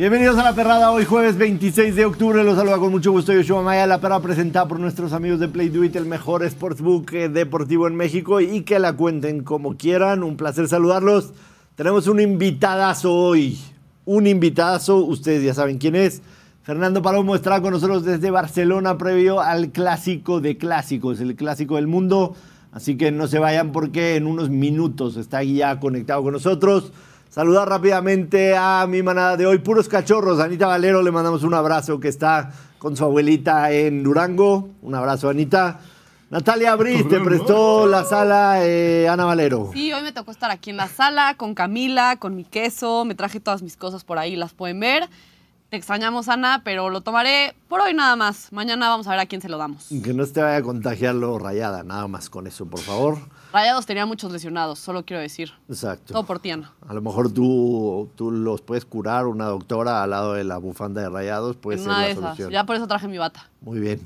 Bienvenidos a La Perrada, hoy jueves 26 de octubre, los saluda con mucho gusto Yoshua Maya, La Perrada presentada por nuestros amigos de Play Do It, el mejor sportsbook eh, deportivo en México y que la cuenten como quieran, un placer saludarlos. Tenemos un invitadazo hoy, un invitadazo, ustedes ya saben quién es. Fernando Palomo estará con nosotros desde Barcelona previo al clásico de clásicos, el clásico del mundo. Así que no se vayan porque en unos minutos está ya conectado con nosotros. Saludar rápidamente a mi manada de hoy, puros cachorros. Anita Valero, le mandamos un abrazo que está con su abuelita en Durango. Un abrazo, Anita. Natalia Briz, te prestó la sala eh, Ana Valero. Sí, hoy me tocó estar aquí en la sala con Camila, con mi queso. Me traje todas mis cosas por ahí, las pueden ver. Te extrañamos, Ana, pero lo tomaré por hoy nada más. Mañana vamos a ver a quién se lo damos. Que no te vaya a contagiar lo rayada, nada más con eso, por favor. Rayados tenía muchos lesionados, solo quiero decir. Exacto. Todo por ti, Ana. A lo mejor tú, tú los puedes curar, una doctora al lado de la bufanda de rayados, puede En ser una la de esas. solución. Ya por eso traje mi bata. Muy bien.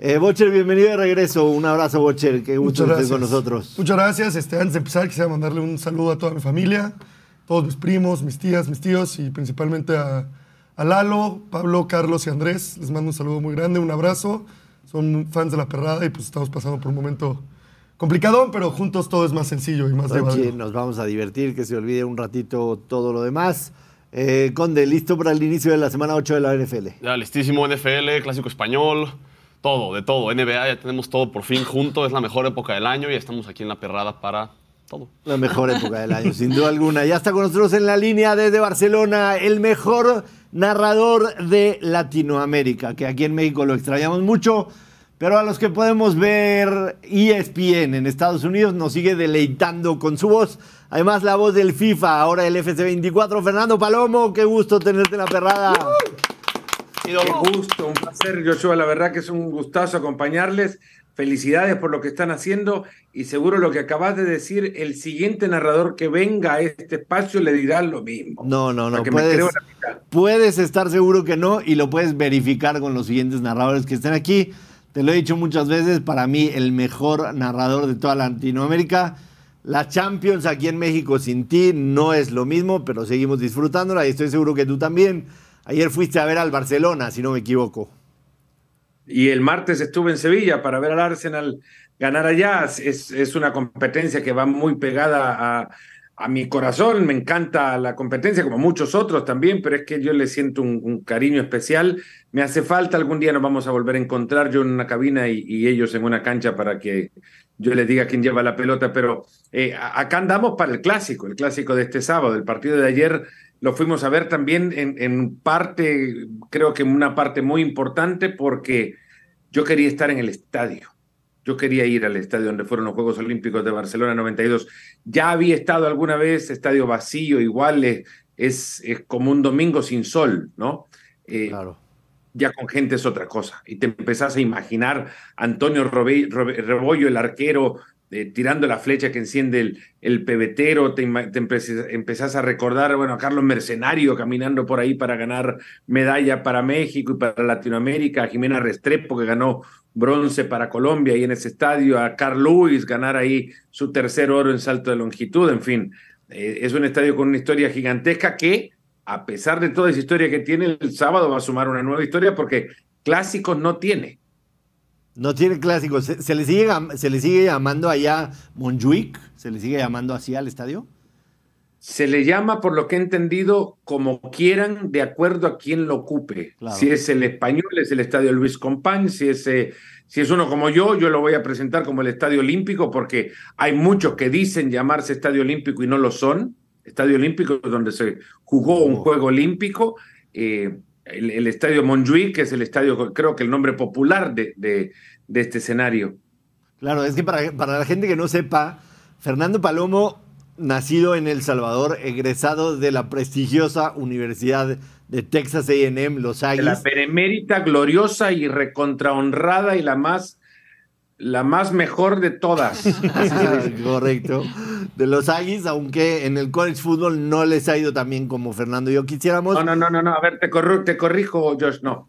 Eh, Bocher, bienvenido de regreso. Un abrazo, Bocher. Qué gusto que estés con nosotros. Muchas gracias. Este, antes de empezar, quisiera mandarle un saludo a toda mi familia, todos mis primos, mis tías, mis tíos y principalmente a, a Lalo, Pablo, Carlos y Andrés. Les mando un saludo muy grande, un abrazo. Son fans de la perrada y pues estamos pasando por un momento complicado, pero juntos todo es más sencillo y más llevadero. nos vamos a divertir, que se olvide un ratito todo lo demás. Eh, Conde, listo para el inicio de la semana 8 de la NFL. Ya listísimo, NFL, clásico español, todo, de todo. NBA, ya tenemos todo por fin junto, es la mejor época del año y estamos aquí en la perrada para todo. La mejor época del año, sin duda alguna. Ya está con nosotros en la línea desde Barcelona el mejor narrador de Latinoamérica, que aquí en México lo extrañamos mucho, pero a los que podemos ver ESPN en Estados Unidos nos sigue deleitando con su voz. Además, la voz del FIFA, ahora el FC24. Fernando Palomo, qué gusto tenerte en la perrada. Qué gusto, un placer, Joshua. La verdad que es un gustazo acompañarles. Felicidades por lo que están haciendo y seguro lo que acabas de decir, el siguiente narrador que venga a este espacio le dirá lo mismo. No, no, no. Puedes, puedes estar seguro que no y lo puedes verificar con los siguientes narradores que estén aquí. Te lo he dicho muchas veces, para mí el mejor narrador de toda Latinoamérica. La Champions aquí en México sin ti no es lo mismo, pero seguimos disfrutándola y estoy seguro que tú también. Ayer fuiste a ver al Barcelona, si no me equivoco. Y el martes estuve en Sevilla para ver al Arsenal ganar allá. Es, es una competencia que va muy pegada a, a mi corazón. Me encanta la competencia, como muchos otros también, pero es que yo le siento un, cariño especial. Me hace falta, algún día nos vamos a volver a encontrar, yo en una cabina y, ellos en una cancha para que yo les diga quién lleva la pelota. Pero eh, acá andamos para el clásico, el clásico de este sábado. El partido de ayer lo fuimos a ver también en parte, creo que en una parte muy importante, porque yo quería estar en el estadio. Yo quería ir al estadio donde fueron los Juegos Olímpicos de Barcelona 92. Ya había estado alguna vez, estadio vacío, igual es, es, es como un domingo sin sol, ¿no? Eh, Claro. ya con gente es otra cosa. Y te empezás a imaginar Antonio Robe- Robe- Rebollo, el arquero, eh, tirando la flecha que enciende el, pebetero, te, te empe- empezás a recordar, bueno, a Carlos Mercenario caminando por ahí para ganar medalla para México y para Latinoamérica, a Jimena Restrepo que ganó bronce para Colombia ahí en ese estadio, a Carl Lewis ganar ahí su tercer oro en salto de longitud, en fin, eh, es un estadio con una historia gigantesca que a pesar de toda esa historia que tiene, el sábado va a sumar una nueva historia porque clásicos no tiene. No tiene clásicos. ¿Se, se le sigue, ¿Se le sigue llamando allá Montjuic? ¿Se le sigue llamando así al estadio? Se le llama, por lo que he entendido, como quieran, de acuerdo a quien lo ocupe. Claro. Si es el español, es el Estadio Luis Companys. Si es, eh, si es uno como yo, yo lo voy a presentar como el Estadio Olímpico, porque hay muchos que dicen llamarse Estadio Olímpico y no lo son. Estadio Olímpico es donde se jugó un Oh. juego olímpico. Eh, el, el Estadio Montjuic, que es el estadio, creo que el nombre popular de, de, de este escenario. Claro, es que para, para la gente que no sepa, Fernando Palomo, nacido en El Salvador, egresado de la prestigiosa Universidad de Texas AM, Los de la Aggies. benemérita, gloriosa y recontrahonrada y la más, la más mejor de todas. Correcto. De los Aggies, aunque en el college football no les ha ido tan bien como Fernando y yo quisiéramos. No, no, no, no, no. A ver, te, corro- te corrijo, Josh, no.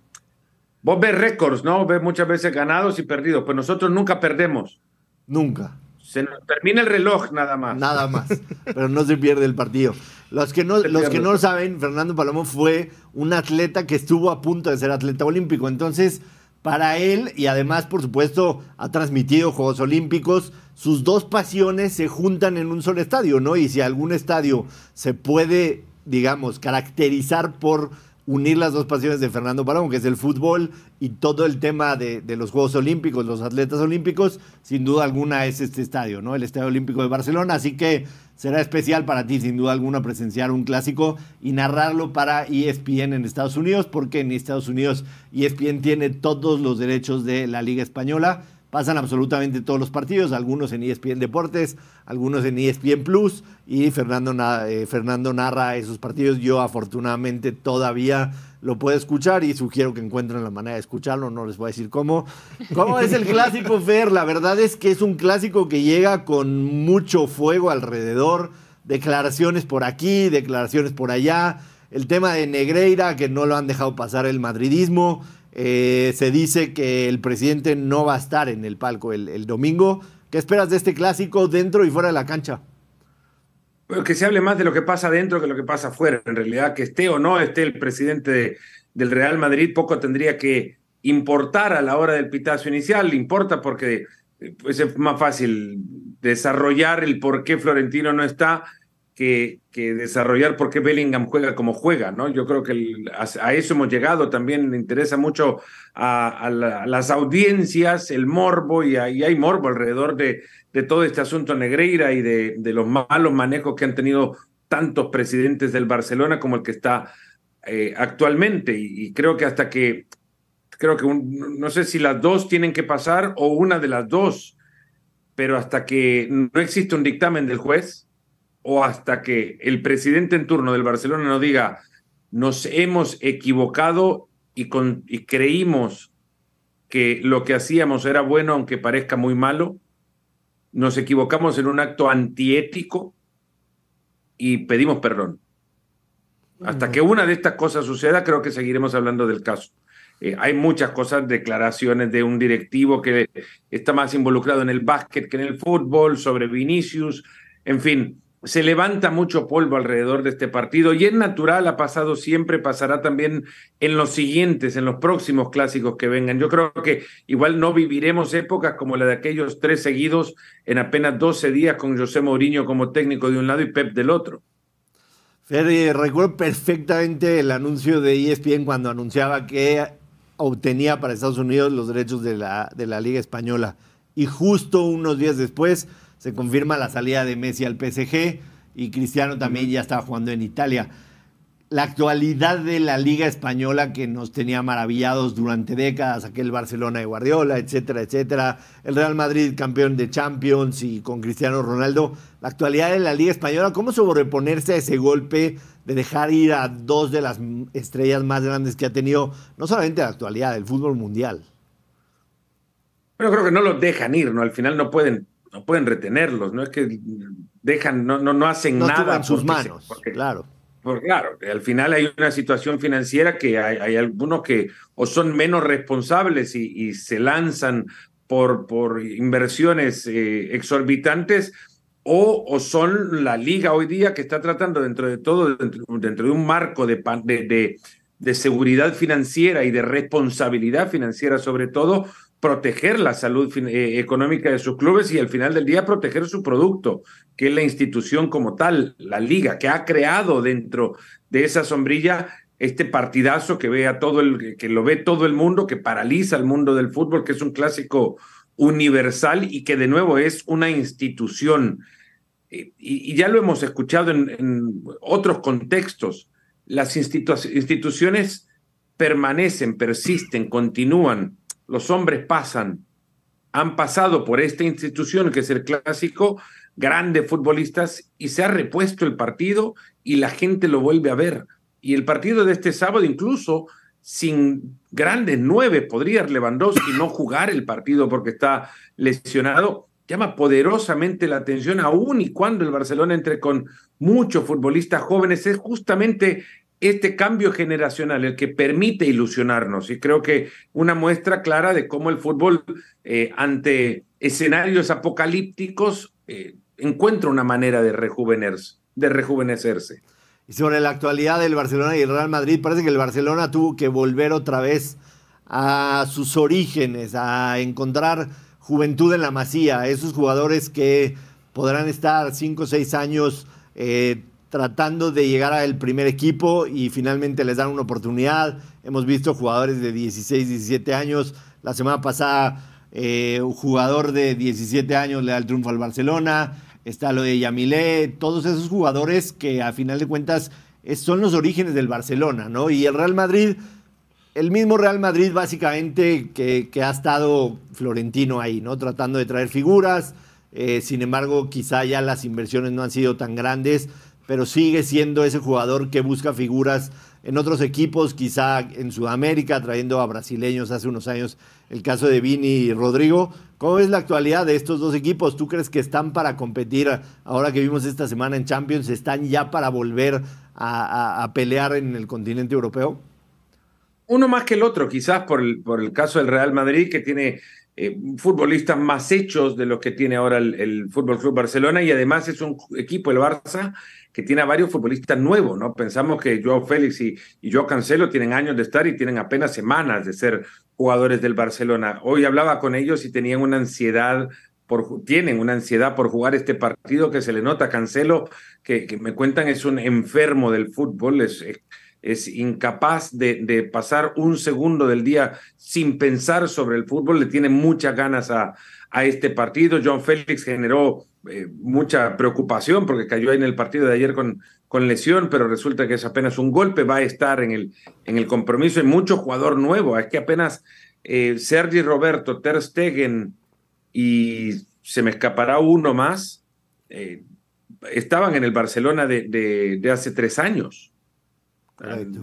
Vos ves récords, ¿no? Ves muchas veces ganados y perdidos. Pues nosotros nunca perdemos. Nunca. Se nos termina el reloj nada más. Nada más, pero no se pierde el partido. Los que no, los que no lo saben, Fernando Palomo fue un atleta que estuvo a punto de ser atleta olímpico. Entonces, para él, y además, por supuesto, ha transmitido Juegos Olímpicos, sus dos pasiones se juntan en un solo estadio, ¿no? Y si algún estadio se puede, digamos, caracterizar por unir las dos pasiones de Fernando Palomo, que es el fútbol y todo el tema de, de los Juegos Olímpicos, los atletas olímpicos, sin duda alguna es este estadio, ¿no? El Estadio Olímpico de Barcelona. Así que será especial para ti, sin duda alguna, presenciar un clásico y narrarlo para ESPN en Estados Unidos, porque en Estados Unidos ESPN tiene todos los derechos de la Liga Española. Pasan absolutamente todos los partidos, algunos en ESPN Deportes, algunos en ESPN Plus, y Fernando, na- eh, Fernando narra esos partidos. Yo afortunadamente todavía lo puedo escuchar y sugiero que encuentren la manera de escucharlo, no les voy a decir cómo. ¿Cómo es el clásico, Fer? La verdad es que es un clásico que llega con mucho fuego alrededor, declaraciones por aquí, declaraciones por allá, el tema de Negreira, que no lo han dejado pasar el madridismo. Eh, se dice que el presidente no va a estar en el palco el, domingo. ¿Qué esperas de este clásico dentro y fuera de la cancha? Bueno, que se hable más de lo que pasa dentro que lo que pasa afuera. En realidad, que esté o no esté el presidente de- del Real Madrid, poco tendría que importar a la hora del pitazo inicial. Importa porque eh, pues es más fácil desarrollar el por qué Florentino no está que, desarrollar por qué Bellingham juega como juega, ¿no? Yo creo que a, eso hemos llegado. También le interesa mucho a, a la- a las audiencias, el morbo, y, ahí hay morbo alrededor de, todo este asunto Negreira y de, los malos manejos que han tenido tantos presidentes del Barcelona como el que está eh, actualmente. Y, y creo que hasta que, creo que no sé si las dos tienen que pasar o una de las dos, pero hasta que no existe un dictamen del juez o hasta que el presidente en turno del Barcelona no diga nos hemos equivocado y, con, y creímos que lo que hacíamos era bueno aunque parezca muy malo, nos equivocamos en un acto antiético y pedimos perdón. Hasta que una de estas cosas suceda, creo que seguiremos hablando del caso. Eh, hay muchas cosas, declaraciones de un directivo que está más involucrado en el básquet que en el fútbol, sobre Vinicius, en fin, se levanta mucho polvo alrededor de este partido y es natural, ha pasado siempre, pasará también en los siguientes, en los próximos clásicos que vengan. Yo creo que igual no viviremos épocas como la de aquellos tres seguidos en apenas 12 días con José Mourinho como técnico de un lado y Pep del otro. Fer, recuerdo perfectamente el anuncio de ESPN cuando anunciaba que obtenía para Estados Unidos los derechos de la, de la Liga Española. Y justo unos días después se confirma la salida de Messi al PSG y Cristiano también ya estaba jugando en Italia. La actualidad de la Liga Española que nos tenía maravillados durante décadas, aquel Barcelona de Guardiola, etcétera, etcétera, el Real Madrid campeón de Champions y con Cristiano Ronaldo, la actualidad de la Liga Española, ¿cómo sobreponerse a ese golpe de dejar ir a dos de las estrellas más grandes que ha tenido, no solamente la actualidad, el fútbol mundial? Pero creo que no los dejan ir, ¿no? Al final no pueden, no pueden retenerlos, no es que dejan, no, no, no hacen No nada. en sus se- manos, porque- claro. Porque claro, al final hay una situación financiera que hay, hay algunos que o son menos responsables y, y se lanzan por, por inversiones eh, exorbitantes o, o son la liga hoy día que está tratando dentro de todo, dentro, dentro de un marco de, de, de, de seguridad financiera y de responsabilidad financiera sobre todo, proteger la salud eh, económica de sus clubes y al final del día proteger su producto, que es la institución como tal, la liga, que ha creado dentro de esa sombrilla este partidazo que ve todo el, que lo ve todo el mundo, que paraliza al mundo del fútbol, que es un clásico universal y que de nuevo es una institución. Eh, Y, ya lo hemos escuchado en, otros contextos. Las institu- instituciones permanecen, persisten, continúan. Los hombres pasan, han pasado por esta institución que es el clásico, grandes futbolistas, y se ha repuesto el partido y la gente lo vuelve a ver. Y el partido de este sábado, incluso sin grandes nueve, podría Lewandowski no jugar el partido porque está lesionado, llama poderosamente la atención, aún y cuando el Barcelona entre con muchos futbolistas jóvenes, es justamente este cambio generacional el que permite ilusionarnos. Y creo que una muestra clara de cómo el fútbol, eh, ante escenarios apocalípticos, eh, encuentra una manera de rejuvenecerse. Y sobre la actualidad del Barcelona y el Real Madrid, parece que el Barcelona tuvo que volver otra vez a sus orígenes, a encontrar juventud en la masía, esos jugadores que podrán estar 5 o 6 años eh, tratando de llegar al primer equipo y finalmente les dan una oportunidad. Hemos visto jugadores de 16, 17 años. La semana pasada eh, un jugador de 17 años le da el triunfo al Barcelona. Está lo de Yamilé, todos esos jugadores que a final de cuentas son los orígenes del Barcelona, ¿no? Y el Real Madrid, el mismo Real Madrid básicamente que, ha estado Florentino ahí, ¿no? Tratando de traer figuras. Eh, sin embargo, quizá ya las inversiones no han sido tan grandes pero sigue siendo ese jugador que busca figuras en otros equipos, quizá en Sudamérica, trayendo a brasileños hace unos años, el caso de Vini y Rodrigo. ¿Cómo es la actualidad de estos dos equipos? ¿Tú crees que están para competir ahora que vimos esta semana en Champions? ¿Están ya para volver a, pelear en el continente europeo? Uno más que el otro, quizás por el, por el caso del Real Madrid, que tiene eh, futbolistas más hechos de los que tiene ahora el, Fútbol Club Barcelona y además es un equipo, el Barça, que tiene a varios futbolistas nuevos, ¿no? Pensamos que Joao Félix y, y Joao Cancelo tienen años de estar y tienen apenas semanas de ser jugadores del Barcelona. Hoy hablaba con ellos y tenían una ansiedad por, tienen una ansiedad por jugar este partido que se le nota Cancelo, que, me cuentan es un enfermo del fútbol, es incapaz de, de, pasar un segundo del día sin pensar sobre el fútbol, le tiene muchas ganas a, a este partido. John Félix generó eh, mucha preocupación porque cayó ahí en el partido de ayer con, con lesión, pero resulta que es apenas un golpe, va a estar en el, en el compromiso. Hay mucho jugador nuevo, es que apenas eh, Sergi Roberto, Ter Stegen y se me escapará uno más, eh, estaban en el Barcelona de, de hace tres años.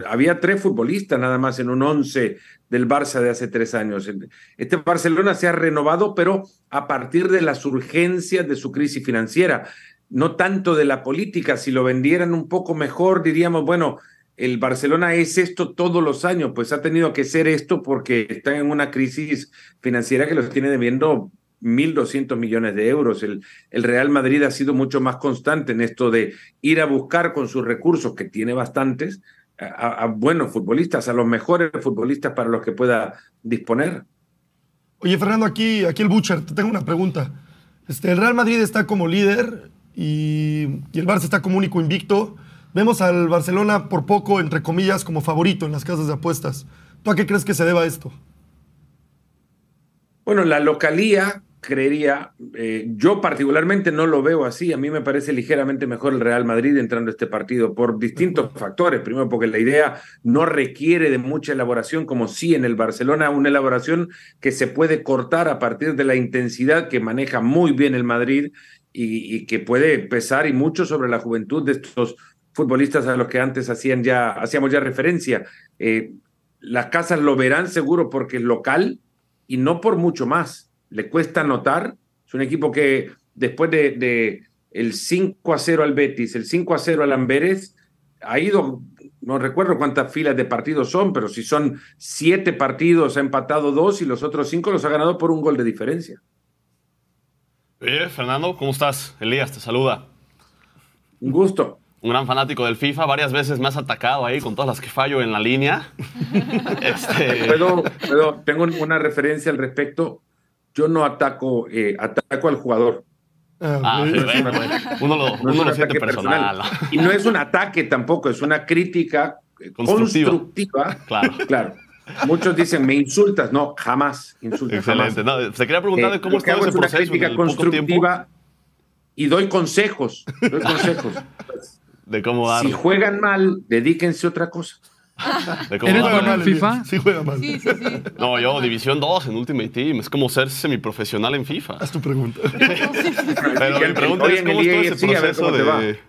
Había tres futbolistas nada más en un once del Barça de hace tres años. Este Barcelona se ha renovado, pero a partir de las urgencias de su crisis financiera, no tanto de la política. Si lo vendieran un poco mejor, diríamos, bueno, el Barcelona es esto todos los años, pues ha tenido que ser esto porque está en una crisis financiera que los tiene debiendo 1.200 millones de euros. El, el, Real Madrid ha sido mucho más constante en esto de ir a buscar con sus recursos, que tiene bastantes, a, buenos futbolistas, a los mejores futbolistas para los que pueda disponer. Oye, Fernando, aquí, aquí el Butcher, te tengo una pregunta. Este, el Real Madrid está como líder y, y, el Barça está como único invicto. Vemos al Barcelona por poco, entre comillas, como favorito en las casas de apuestas. ¿Tú a qué crees que se deba esto? Bueno, la localía creería, eh, yo particularmente no lo veo así, a mí me parece ligeramente mejor el Real Madrid entrando a este partido por distintos factores. Primero porque la idea no requiere de mucha elaboración como sí en el Barcelona, una elaboración que se puede cortar a partir de la intensidad que maneja muy bien el Madrid y, y que puede pesar y mucho sobre la juventud de estos futbolistas a los que antes hacían ya, hacíamos ya referencia. Eh, las casas lo verán seguro porque es local y no por mucho más le cuesta anotar. Es un equipo que después de, de, el 5 a 0 al Betis, el 5 a 0 al Amberes, ha ido, no recuerdo cuántas filas de partidos son, pero si son siete partidos, ha empatado dos y los otros cinco los ha ganado por un gol de diferencia. Oye, Fernando, ¿cómo estás? Elías te saluda. Un gusto. Un gran fanático del FIFA, varias veces me has atacado ahí con todas las que fallo en la línea. este... ¿Puedo, puedo, tengo una referencia al respecto yo no ataco, eh, ataco al jugador. Ah, ah sí, bueno, uno lo, no uno lo siente personal. personal. Y no es un ataque tampoco, es una crítica constructiva. Claro. claro. Muchos dicen, me insultas. No, jamás insultas. Excelente. Jamás. No, se quería preguntar eh, cómo está ese es una proceso. crítica constructiva y doy consejos. Doy consejos. de cómo dar. Si juegan mal, dedíquense a otra cosa. ¿Eres bueno en FIFA? Sí, juega mal. Sí, sí, sí. No, yo División 2 en Ultimate Team. Es como ser semiprofesional en FIFA. Haz tu pregunta. Pero mi pregunta es, ¿cómo es todo ese proceso de,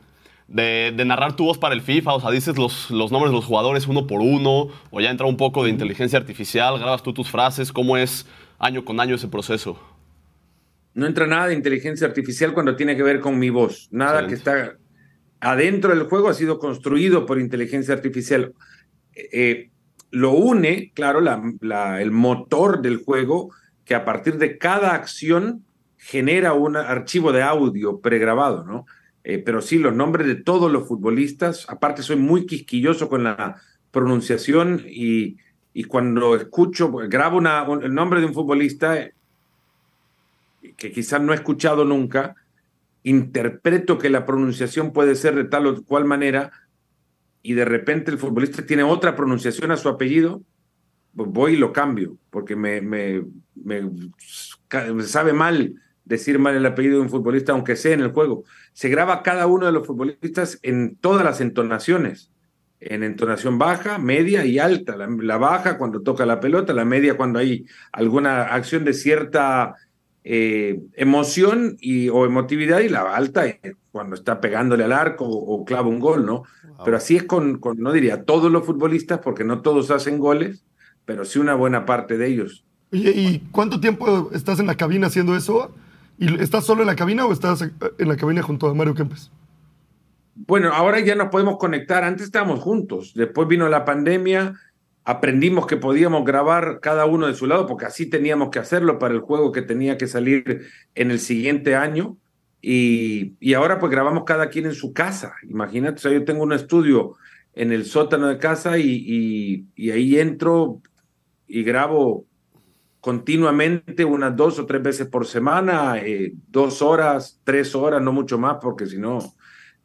de, de, narrar tu voz para el FIFA? O sea, dices los, los nombres de los jugadores uno por uno, o ya entra un poco de inteligencia artificial, grabas tú tus frases. ¿Cómo es año con año ese proceso? No entra nada de inteligencia artificial cuando tiene que ver con mi voz. Nada Excelente. que está adentro del juego ha sido construido por inteligencia artificial eh, lo une, claro, la, la, el motor del juego, que a partir de cada acción genera un archivo de audio pregrabado, ¿no? Eh, pero sí, los nombres de todos los futbolistas, aparte soy muy quisquilloso con la pronunciación y, cuando escucho, grabo el nombre de un futbolista eh, que quizás no he escuchado nunca, interpreto que la pronunciación puede ser de tal o cual manera y de repente el futbolista tiene otra pronunciación a su apellido, pues voy y lo cambio, porque me, me, sabe mal decir mal el apellido de un futbolista, aunque sea en el juego. Se graba cada uno de los futbolistas en todas las entonaciones, en entonación baja, media y alta. La, baja cuando toca la pelota, la media cuando hay alguna acción de cierta eh, emoción y, o emotividad y la alta cuando está pegándole al arco o, clava un gol, ¿no? Pero así es con, con, no diría todos los futbolistas, porque no todos hacen goles, pero sí una buena parte de ellos. ¿y cuánto tiempo estás en la cabina haciendo eso? ¿Y estás solo en la cabina o estás en la cabina junto a Mario Kempes? Bueno, ahora ya nos podemos conectar. Antes estábamos juntos. Después vino la pandemia. Aprendimos que podíamos grabar cada uno de su lado porque así teníamos que hacerlo para el juego que tenía que salir en el siguiente año. Y, y ahora pues grabamos cada quien en su casa. Imagínate, o sea, yo tengo un estudio en el sótano de casa y, y, ahí entro y grabo continuamente unas dos o tres veces por semana, eh, dos horas, tres horas, no mucho más, porque si no,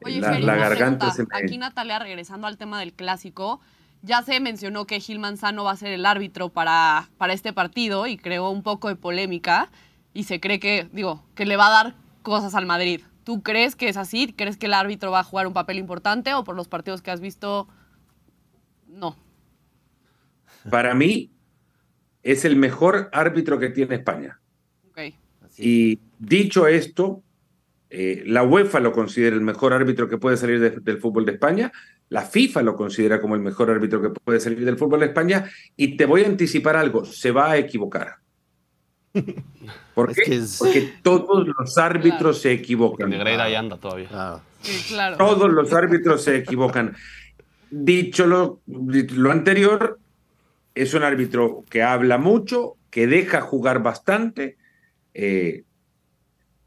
la, la garganta se me... Aquí Natalia, regresando al tema del clásico, ya se mencionó que Gil Manzano va a ser el árbitro para, para este partido y creó un poco de polémica y se cree que, digo, que le va a dar cosas al Madrid. ¿Tú crees que es así? ¿Crees que el árbitro va a jugar un papel importante o por los partidos que has visto, no? Para mí, es el mejor árbitro que tiene España. Okay. Y dicho esto, eh, la UEFA lo considera el mejor árbitro que puede salir del fútbol de España, la FIFA lo considera como el mejor árbitro que puede salir del fútbol de España, y te voy a anticipar algo, se va a equivocar. ¿Por qué? Porque todos los árbitros se equivocan. Negreira ahí anda todavía. claro. Todos los árbitros se equivocan. Dicho lo, lo anterior, es un árbitro que habla mucho, que deja jugar bastante. Eh,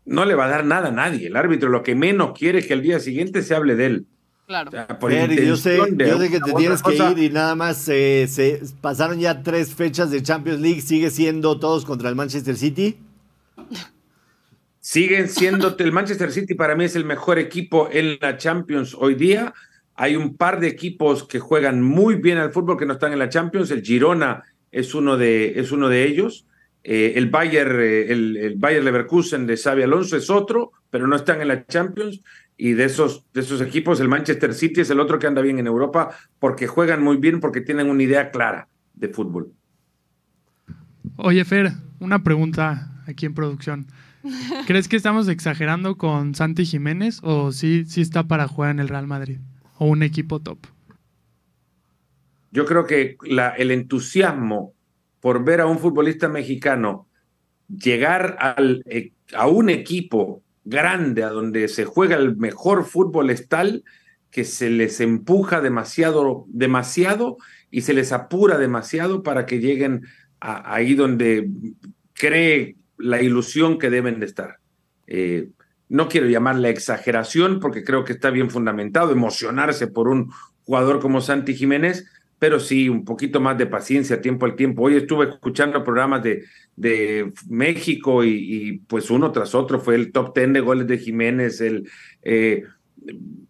no le va a dar nada a nadie. El árbitro lo que menos quiere es que el día siguiente se hable de él. Claro. yo, sé, que te tienes que ir y nada más eh, se pasaron ya tres fechas de Champions League. ¿Sigue siendo todos contra el Manchester City? Siguen siendo. El Manchester City para mí es el mejor equipo en la Champions hoy día. Hay un par de equipos que juegan muy bien al fútbol que no están en la Champions. El Girona es uno de, es uno de ellos. Eh, el, Bayer, eh, el, Bayer Leverkusen de Xavi Alonso es otro, pero no están en la Champions. Y de esos, de esos equipos, el Manchester City es el otro que anda bien en Europa porque juegan muy bien, porque tienen una idea clara de fútbol. Oye, Fer, una pregunta aquí en producción. ¿Crees que estamos exagerando con Santi Jiménez o sí, sí está para jugar en el Real Madrid o un equipo top? Yo creo que la, el entusiasmo por ver a un futbolista mexicano llegar al, eh, a un equipo grande, a donde se juega el mejor fútbol es tal que se les empuja demasiado, demasiado y se les apura demasiado para que lleguen ahí donde cree la ilusión que deben de estar. Eh, no quiero llamarle exageración porque creo que está bien fundamentado emocionarse por un jugador como Santi Jiménez, pero sí un poquito más de paciencia, tiempo al tiempo. Hoy estuve escuchando programas de, de México y, pues uno tras otro fue el top ten de goles de Jiménez, el eh,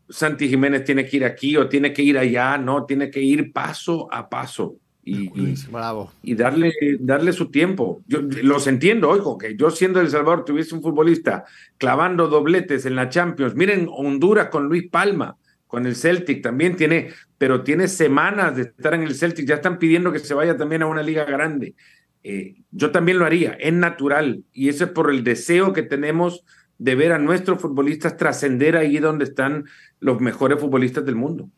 Santi Jiménez tiene que ir aquí o tiene que ir allá, no, tiene que ir paso a paso. Y, Bravo. y darle, darle su tiempo. Yo los entiendo, ojo, que yo siendo El Salvador tuviese un futbolista clavando dobletes en la Champions. Miren Honduras con Luis Palma con el Celtic también tiene, pero tiene semanas de estar en el Celtic, ya están pidiendo que se vaya también a una liga grande. Eh, yo también lo haría, es natural, y eso es por el deseo que tenemos de ver a nuestros futbolistas trascender ahí donde están los mejores futbolistas del mundo.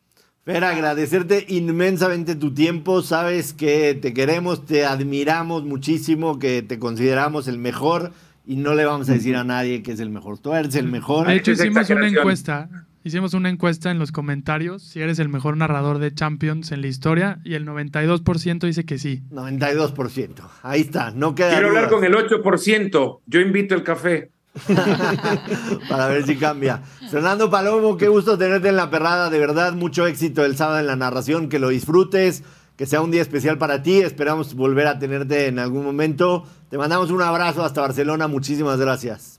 Fer, agradecerte inmensamente tu tiempo. Sabes que te queremos, te admiramos muchísimo, que te consideramos el mejor y no le vamos a decir a nadie que es el mejor. Tú eres el mejor. De hecho, hicimos una encuesta hicimos una encuesta en los comentarios si eres el mejor narrador de Champions en la historia y el 92% dice que sí. 92%. Ahí está, no queda Quiero hablar con el 8%. Yo invito el café. Para ver si cambia. Fernando Palomo, qué gusto tenerte en la perrada. De verdad, mucho éxito el sábado en la narración. Que lo disfrutes. Que sea un día especial para ti. Esperamos volver a tenerte en algún momento. Te mandamos un abrazo hasta Barcelona. Muchísimas gracias.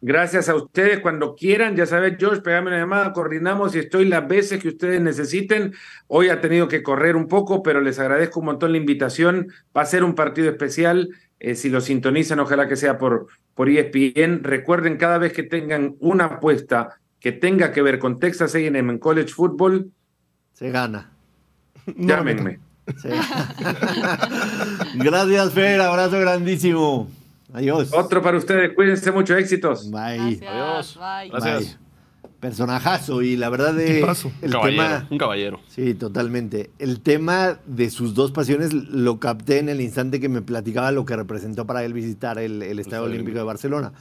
Gracias a ustedes. Cuando quieran, ya sabes, George, pegame una llamada, coordinamos y estoy las veces que ustedes necesiten. Hoy ha tenido que correr un poco, pero les agradezco un montón la invitación. Va a ser un partido especial. Eh, si lo sintonizan, ojalá que sea por, por ESPN. Recuerden, cada vez que tengan una apuesta que tenga que ver con Texas A&M en college football, Se gana. llámenme. Se gana. gracias, Fer. Abrazo grandísimo. Adiós. Otro para ustedes. Cuídense mucho. Éxitos. Bye. Gracias. Adiós. Bye. Gracias. Bye. Personajazo. Y la verdad de. El Un caballero. tema. Un caballero. Sí, totalmente. El tema de sus dos pasiones lo capté en el instante que me platicaba lo que representó para él visitar el, el Estadio Estadio Olímpico de Barcelona.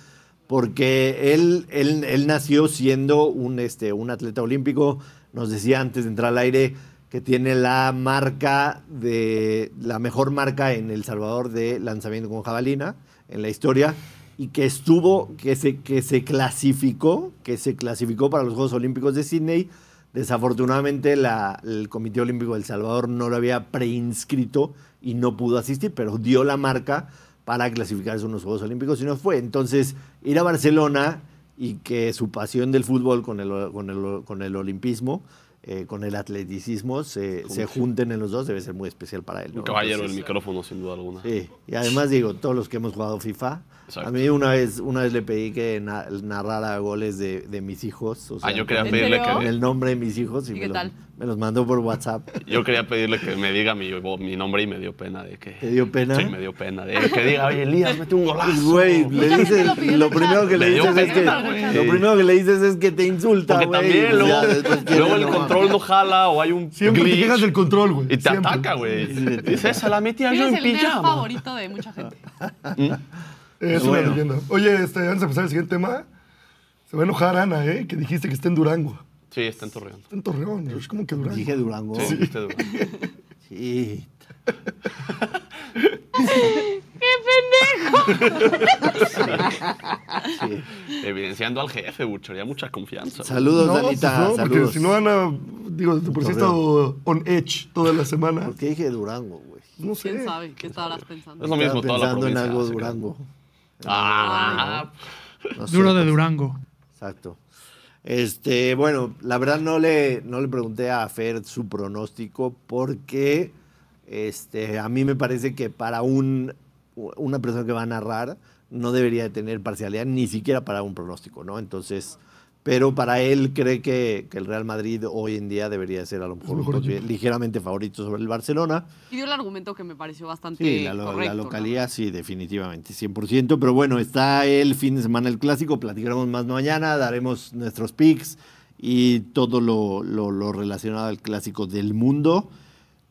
Porque él, él, él nació siendo un, este, un atleta olímpico. Nos decía antes de entrar al aire que tiene la marca de la mejor marca en El Salvador de lanzamiento con jabalina en la historia y que estuvo, que se, que se clasificó, que se clasificó para los Juegos Olímpicos de Sydney. Desafortunadamente la- el Comité Olímpico de El Salvador no lo había preinscrito y no pudo asistir, pero dio la marca para clasificarse a unos Juegos Olímpicos y no fue. Entonces, ir a Barcelona y que su pasión del fútbol con el, con el, con el olimpismo, eh, con el atleticismo, se, se junten en los dos, debe ser muy especial para él. ¿no? Un caballero del micrófono, sin duda alguna. Sí, y además digo, todos los que hemos jugado FIFA, Exacto. a mí una vez, una vez le pedí que na- narrara goles de, de mis hijos. o Ah, sea, yo quería con- ¿En pedirle que. el nombre de mis hijos y, ¿Y me, qué los, tal? Me los mandó por WhatsApp. Yo quería pedirle que me diga mi, mi nombre y me dio pena de que. ¿Te dio pena? Sí, me dio pena. De que diga, oye, Elías, mete un golazo. Güey, le dices, lo el primero que le dices es que, lo primero que le dices es que te insulta, Porque güey. también y luego, ya el control no jala o hay un Siempre te glitch quejas del control, güey. y te Siempre. ataca, güey. Dice, esa la metía yo en el pijama. favorito de mucha gente. Es una Bueno. leyenda. Oye, este, antes de pasar al siguiente tema, se va a enojar Ana, ¿eh? Que dijiste que está en Durango. Sí, está en Torreón. Está en Torreón. Yo, ¿Cómo que Durango? Dije Durango. Sí, está Durango. Sí. Sí. Evidenciando al jefe, Buchoría, mucha confianza. Saludos, No, Anita. no, porque saludos. si no, Ana, digo, de por sí he estado on edge toda la semana. ¿Por qué dije Durango, güey? No sé. ¿Quién sabe? ¿Qué estarás pensando? Es lo mismo, toda la pensando en algo Durango. Ah, No sé, Duro de Durango. Exacto. Este, bueno, la verdad no le, no le pregunté a Fer su pronóstico porque este, a mí me parece que para un, una persona que va a narrar no debería de tener parcialidad ni siquiera para un pronóstico, ¿no? Entonces, pero para él cree que, que el Real Madrid hoy en día debería ser a lo mejor, mejor ligeramente favorito sobre el Barcelona. Y dio el argumento que me pareció bastante Sí, la, lo- la correcto. ¿no? localidad sí, definitivamente, 100%. Pero bueno, está el fin de semana el clásico, platicaremos más mañana, daremos nuestros picks y todo lo, lo- lo relacionado al clásico del mundo.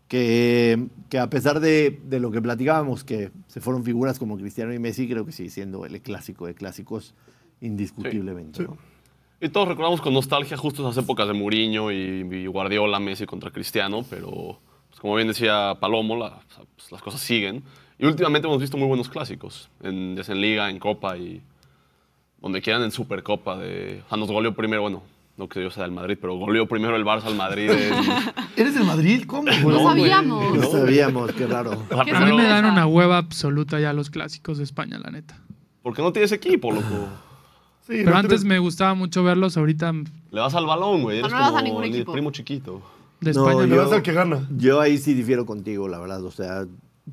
Que, que a pesar de, de lo que platicábamos, que se fueron figuras como Cristiano y Messi, creo que sigue siendo el clásico de clásicos indiscutiblemente. Sí. ¿no? Y todos recordamos con nostalgia justo esas épocas de Mourinho y, y Guardiola, Messi contra Cristiano, pero pues, como bien decía Palomo, la- pues, las cosas siguen. Y últimamente hemos visto muy buenos clásicos, en, ya sea en Liga, en Copa y donde quieran en Supercopa. De, o sea, nos goleó primero, bueno, no que yo sea del Madrid, pero goleó primero el Barça al Madrid. en- ¿Eres del Madrid? ¿Cómo? No sabíamos. No sabíamos, qué raro. o sea, ¿Qué A mí primero- me dan una hueva absoluta ya los clásicos de España, la neta. porque no tienes equipo, loco. Sí, Pero no antes me gustaba mucho verlos, ahorita de Le vas al balón, güey. Eres no vas a como ningún el equipo. primo chiquito. No, España. Le yo- vas al que gana. Yo ahí sí difiero contigo, la verdad. O sea,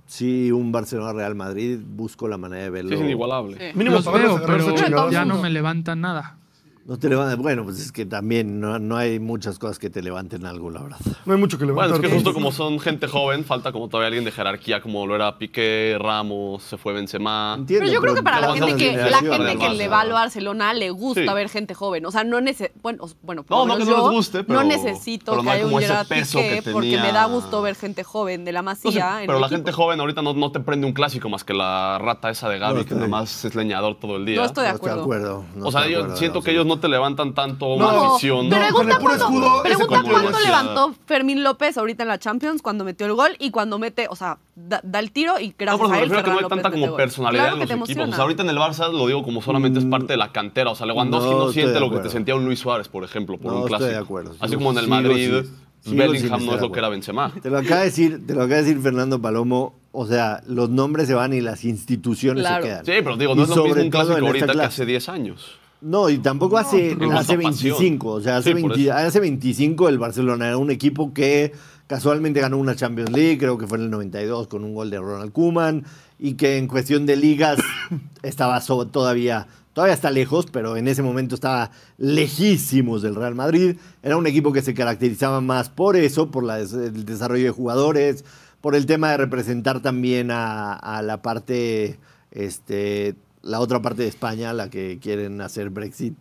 sí, un Barcelona-Real Madrid, busco la manera de verlo. Sí, es inigualable. Sí. Mínimo los veo, pero ya no me levantan nada. No te levantas. Bueno, pues es que también no, no hay muchas cosas que te levanten algo, la verdad. No hay mucho que levantar. Bueno, es que justo como son gente joven, falta como todavía alguien de jerarquía, como lo era Piqué, Ramos, se fue Benzema. Entiendo. Pero yo creo que para la gente que, la gente que le va al Barcelona le gusta Sí. ver gente joven. O sea, no necesito. Bueno, bueno, por No, no que no les guste, pero- no necesito pero que haya un Gerard peso Piqué que porque me da gusto ver gente joven de la No sé, masía. en pero la equipo. gente joven ahorita no, no te prende un clásico más que la rata esa de Gaby, No, que estoy- nada más es leñador todo el día. No estoy de No estoy de acuerdo. o sea, yo acuerdo, siento en que ellos no no te levantan tanto una afición. no, con el puro escudo, ese pregunta cuánto ya- levantó Fermín López ahorita en la Champions cuando metió el gol y cuando mete, o sea, da, da el tiro y No, gracias pero me a él que no hay tanta López como personalidad Claro en que los te equipos. emociona. O sea, ahorita en el Barça lo digo como solamente es parte de la cantera. O sea, Lewandowski No, no, estoy siente lo que te sentía un Luis Suárez, por ejemplo, por No, un estoy clásico. de acuerdo. Así como en el Madrid, sin Bellingham no es lo que era. Benzema. Te lo acaba de decir, te lo acaba de decir Fernando Palomo. O sea, los nombres se van y las instituciones Claro. se quedan. Sí, pero digo, Y no es lo sobre mismo un todo clásico ahorita que hace 10 años. No, y tampoco hace, hace Con esa 25. O sea, hace, Sí, por 20 eso. hace 25 el Barcelona era un equipo que casualmente ganó una Champions League, creo que fue en el 92 con un gol de Ronald Koeman, y que en cuestión de ligas estaba so- todavía, todavía está lejos, pero en ese momento estaba lejísimos del Real Madrid. Era un equipo que se caracterizaba más por eso, por la el desarrollo de jugadores, por el tema de representar también a, a la parte, este, la otra parte de España, la que quieren hacer Brexit.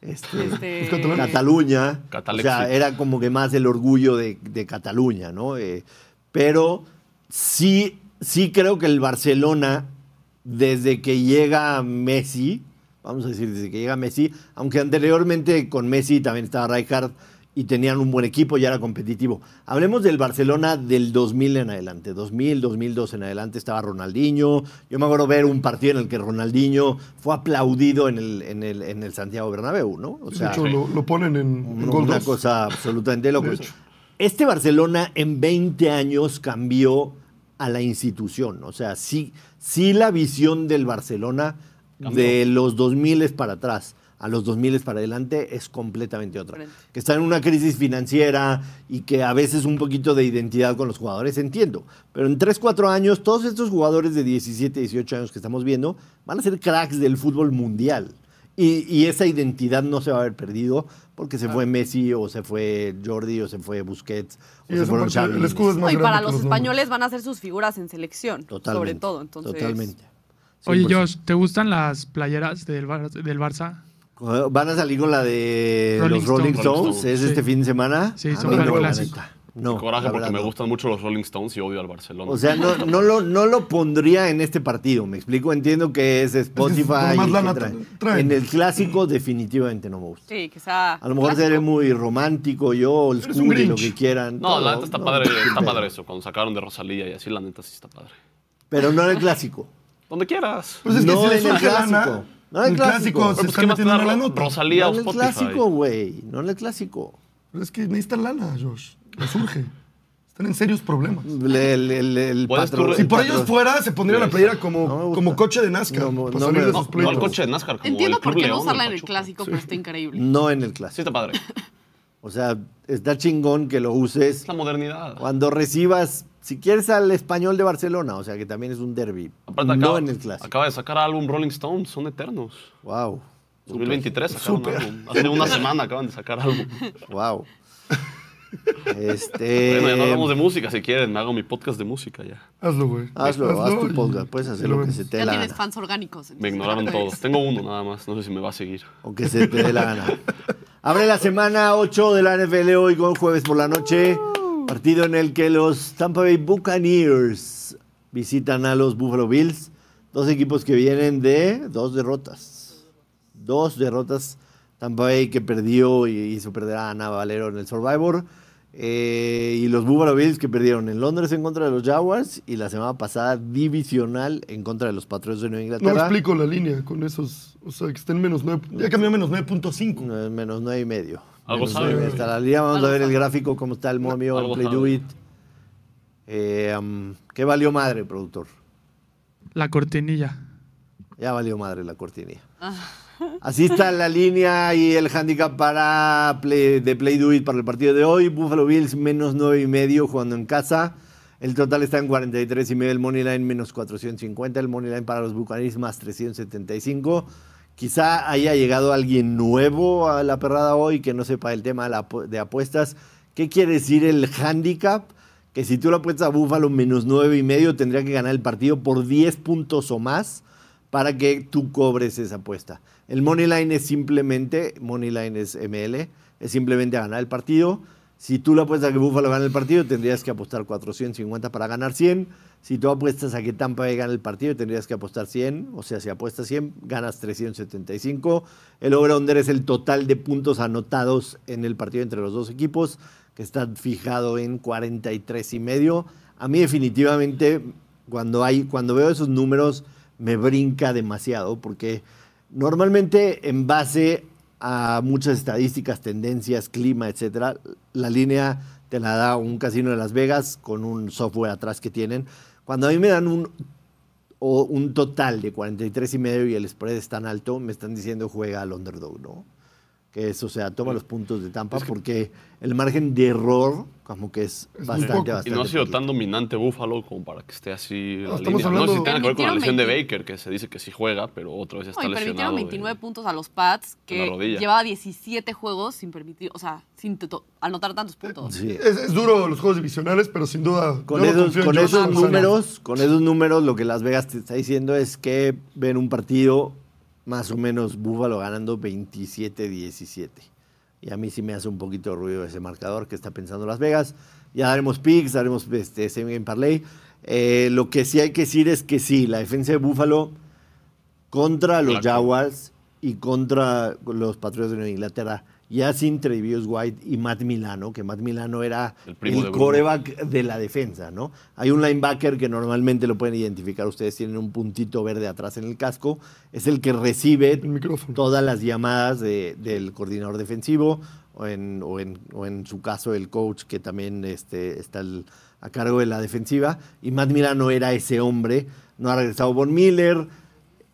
Este, Este. Cataluña. O sea, era como que más el orgullo de, de Cataluña, ¿no? Eh, pero sí, sí creo que el Barcelona, desde que llega Messi, vamos a decir, desde que llega Messi, aunque anteriormente con Messi también estaba Rijkaard y tenían un buen equipo y era competitivo. Hablemos del Barcelona del 2000 en adelante, 2000, 2002 en adelante estaba Ronaldinho. Yo me acuerdo ver un partido en el que Ronaldinho fue aplaudido en el, en el, en el Santiago Bernabéu, ¿no? O de hecho, lo, lo ponen en, en una gol una 2. cosa absolutamente loca. Este Barcelona en 20 años cambió a la institución. O sea, sí, sí la visión del Barcelona de los 2000 para atrás a los 2000 para adelante es completamente otra. Que está en una crisis financiera y que a veces un poquito de identidad con los jugadores, entiendo. Pero en 3, 4 años, todos estos jugadores de 17, 18 años que estamos viendo van a ser cracks del fútbol mundial. Y, y esa identidad no se va a haber perdido porque se fue Messi o se fue Jordi o se fue Busquets o se fueron Xavi. el escudo es No, más y para los españoles van a ser sus figuras en selección, Totalmente. sobre todo. Entonces, Totalmente. Oye, 100%. Josh, ¿te gustan las playeras del, Bar- del Barça? Van a salir con la de Rolling los Rolling Stones. Es este fin de semana. Sí, A son no. No, Coraje porque me gustan mucho los Rolling Stones y odio al Barcelona. O sea, no, no, lo, no lo pondría en este partido, me explico, entiendo que es Spotify. que trae. traen. En el clásico definitivamente no me gusta. sí, sea. A lo mejor clásico. seré muy romántico yo, old school y lo que quieran. no, todo, la neta está no, padre, está padre eso. Cuando sacaron de Rosalía y así, la neta sí está padre. Pero no en el clásico. Donde quieras. Pues es que No si en el lana, clásico. No en el el clásico. clásico se pues, está ¿qué más te metiendo la nota. Rosalía No o en el clásico, güey. No en el clásico. Pero es que necesitan lana, Josh. Le surge. Están en serios problemas. El, patrón- Si el por patrón- ellos fuera, se pondría la playera como, No como coche de NASCAR. No, para salir de sus No, el coche de NASCAR como Entiendo por qué no usarla en el clásico, pero está increíble. No en el Sí clásico. está padre. O sea, está chingón que lo uses Es la modernidad. cuando recibas, si quieres al español de Barcelona, o sea, que también es un derby. Aparte no acaba, en el clásico. acaba de sacar álbum Rolling Stones, son eternos. Wow. 2023 sacaron álbum. Hace una semana acaban de sacar álbum. Wow. Este. Bueno, ya no hablamos de música si quieren, me hago mi podcast de música ya. Hazlo, güey. Hazlo, haz tu podcast, puedes hacer lo que se te dé Ya la tienes gana. fans orgánicos. Me ignoraron todos. Tengo uno nada más, no sé si me va a seguir. O que se te dé la gana. Abre la semana 8 de la NFL hoy con jueves por la noche. Partido en el que los Tampa Bay Buccaneers visitan a los Buffalo Bills. Dos equipos que vienen de dos derrotas. Dos derrotas. Tampa Bay que perdió y hizo perder a Ana Valero en el Survivor. Eh, y los Buffalo Bills que perdieron en Londres en contra de los Jaguars y la semana pasada divisional en contra de los Patriots de Nueva No Inglaterra. explico la línea con esos. O sea, que estén menos 9. Ya cambió menos 9.5. No, es menos nueve y medio. Algo sabe. Está la línea. Vamos a ver el gráfico, cómo está el momio, el Play. Do It. Eh, um, ¿Qué valió madre, productor? La cortinilla. Ya valió madre la cortinilla. Ah. Así está la línea y el handicap para de Play Do It para el partido de hoy. Buffalo Bills menos nueve y medio jugando en casa. El total está en 43 y medio. El money line menos 450. El money line para los Buccaneers más 375. Quizá haya llegado alguien nuevo a la perrada hoy que no sepa el tema de, apuestas. ¿Qué quiere decir el handicap? Que si tú lo apuestas a Buffalo menos nueve y medio, tendría que ganar el partido por 10 puntos o más para que tú cobres esa apuesta. El money line es simplemente, money line es ML, es simplemente ganar el partido. Si tú le apuestas a que Buffalo gane el partido, tendrías que apostar 450 para ganar 100. Si tú apuestas a que Tampa gane el partido, tendrías que apostar 100. O sea, si apuestas 100, ganas 375. El over-under es el total de puntos anotados en el partido entre los dos equipos, que está fijado en 43 y medio. A mí definitivamente, cuando, hay, cuando veo esos números, me brinca demasiado, porque normalmente en base a muchas estadísticas, tendencias, clima, etcétera, la línea te la da un casino de Las Vegas con un software atrás que tienen. Cuando a mí me dan un, o un total de 43 y medio y el spread es tan alto, me están diciendo juega al underdog, ¿no? Que es, o sea, toma los puntos de Tampa porque el margen de error como que es, bastante, bastante. Y no ha sido tan dominante Búfalo como para que esté así no, la línea. No sé si tiene que ver con la lesión de Baker, que se dice que sí juega, pero otra vez está no, y permitieron 29 puntos a los Pats, que llevaba 17 juegos sin permitir, o sea, sin anotar tantos puntos. Sí. Es, duro los juegos divisionales, pero sin duda con esos, con esos números, con esos números lo que Las Vegas te está diciendo es que ven un partido más o menos Búfalo ganando 27-17. Y a mí sí me hace un poquito de ruido ese marcador que está pensando Las Vegas. Ya daremos picks, daremos este, semi parlay. Eh, lo que sí hay que decir es que sí, la defensa de Búfalo contra los Jaguars y contra los Patriots de Nueva Inglaterra ya sin Trevius White y Matt Milano, que Matt Milano era el, coreback de la defensa, ¿no? Hay un linebacker que normalmente lo pueden identificar, ustedes tienen un puntito verde atrás en el casco, es el que recibe todas las llamadas del coordinador defensivo, o en, o, en, su caso el coach que también este, está a cargo de la defensiva, y Matt Milano era ese hombre, no ha regresado Von Miller,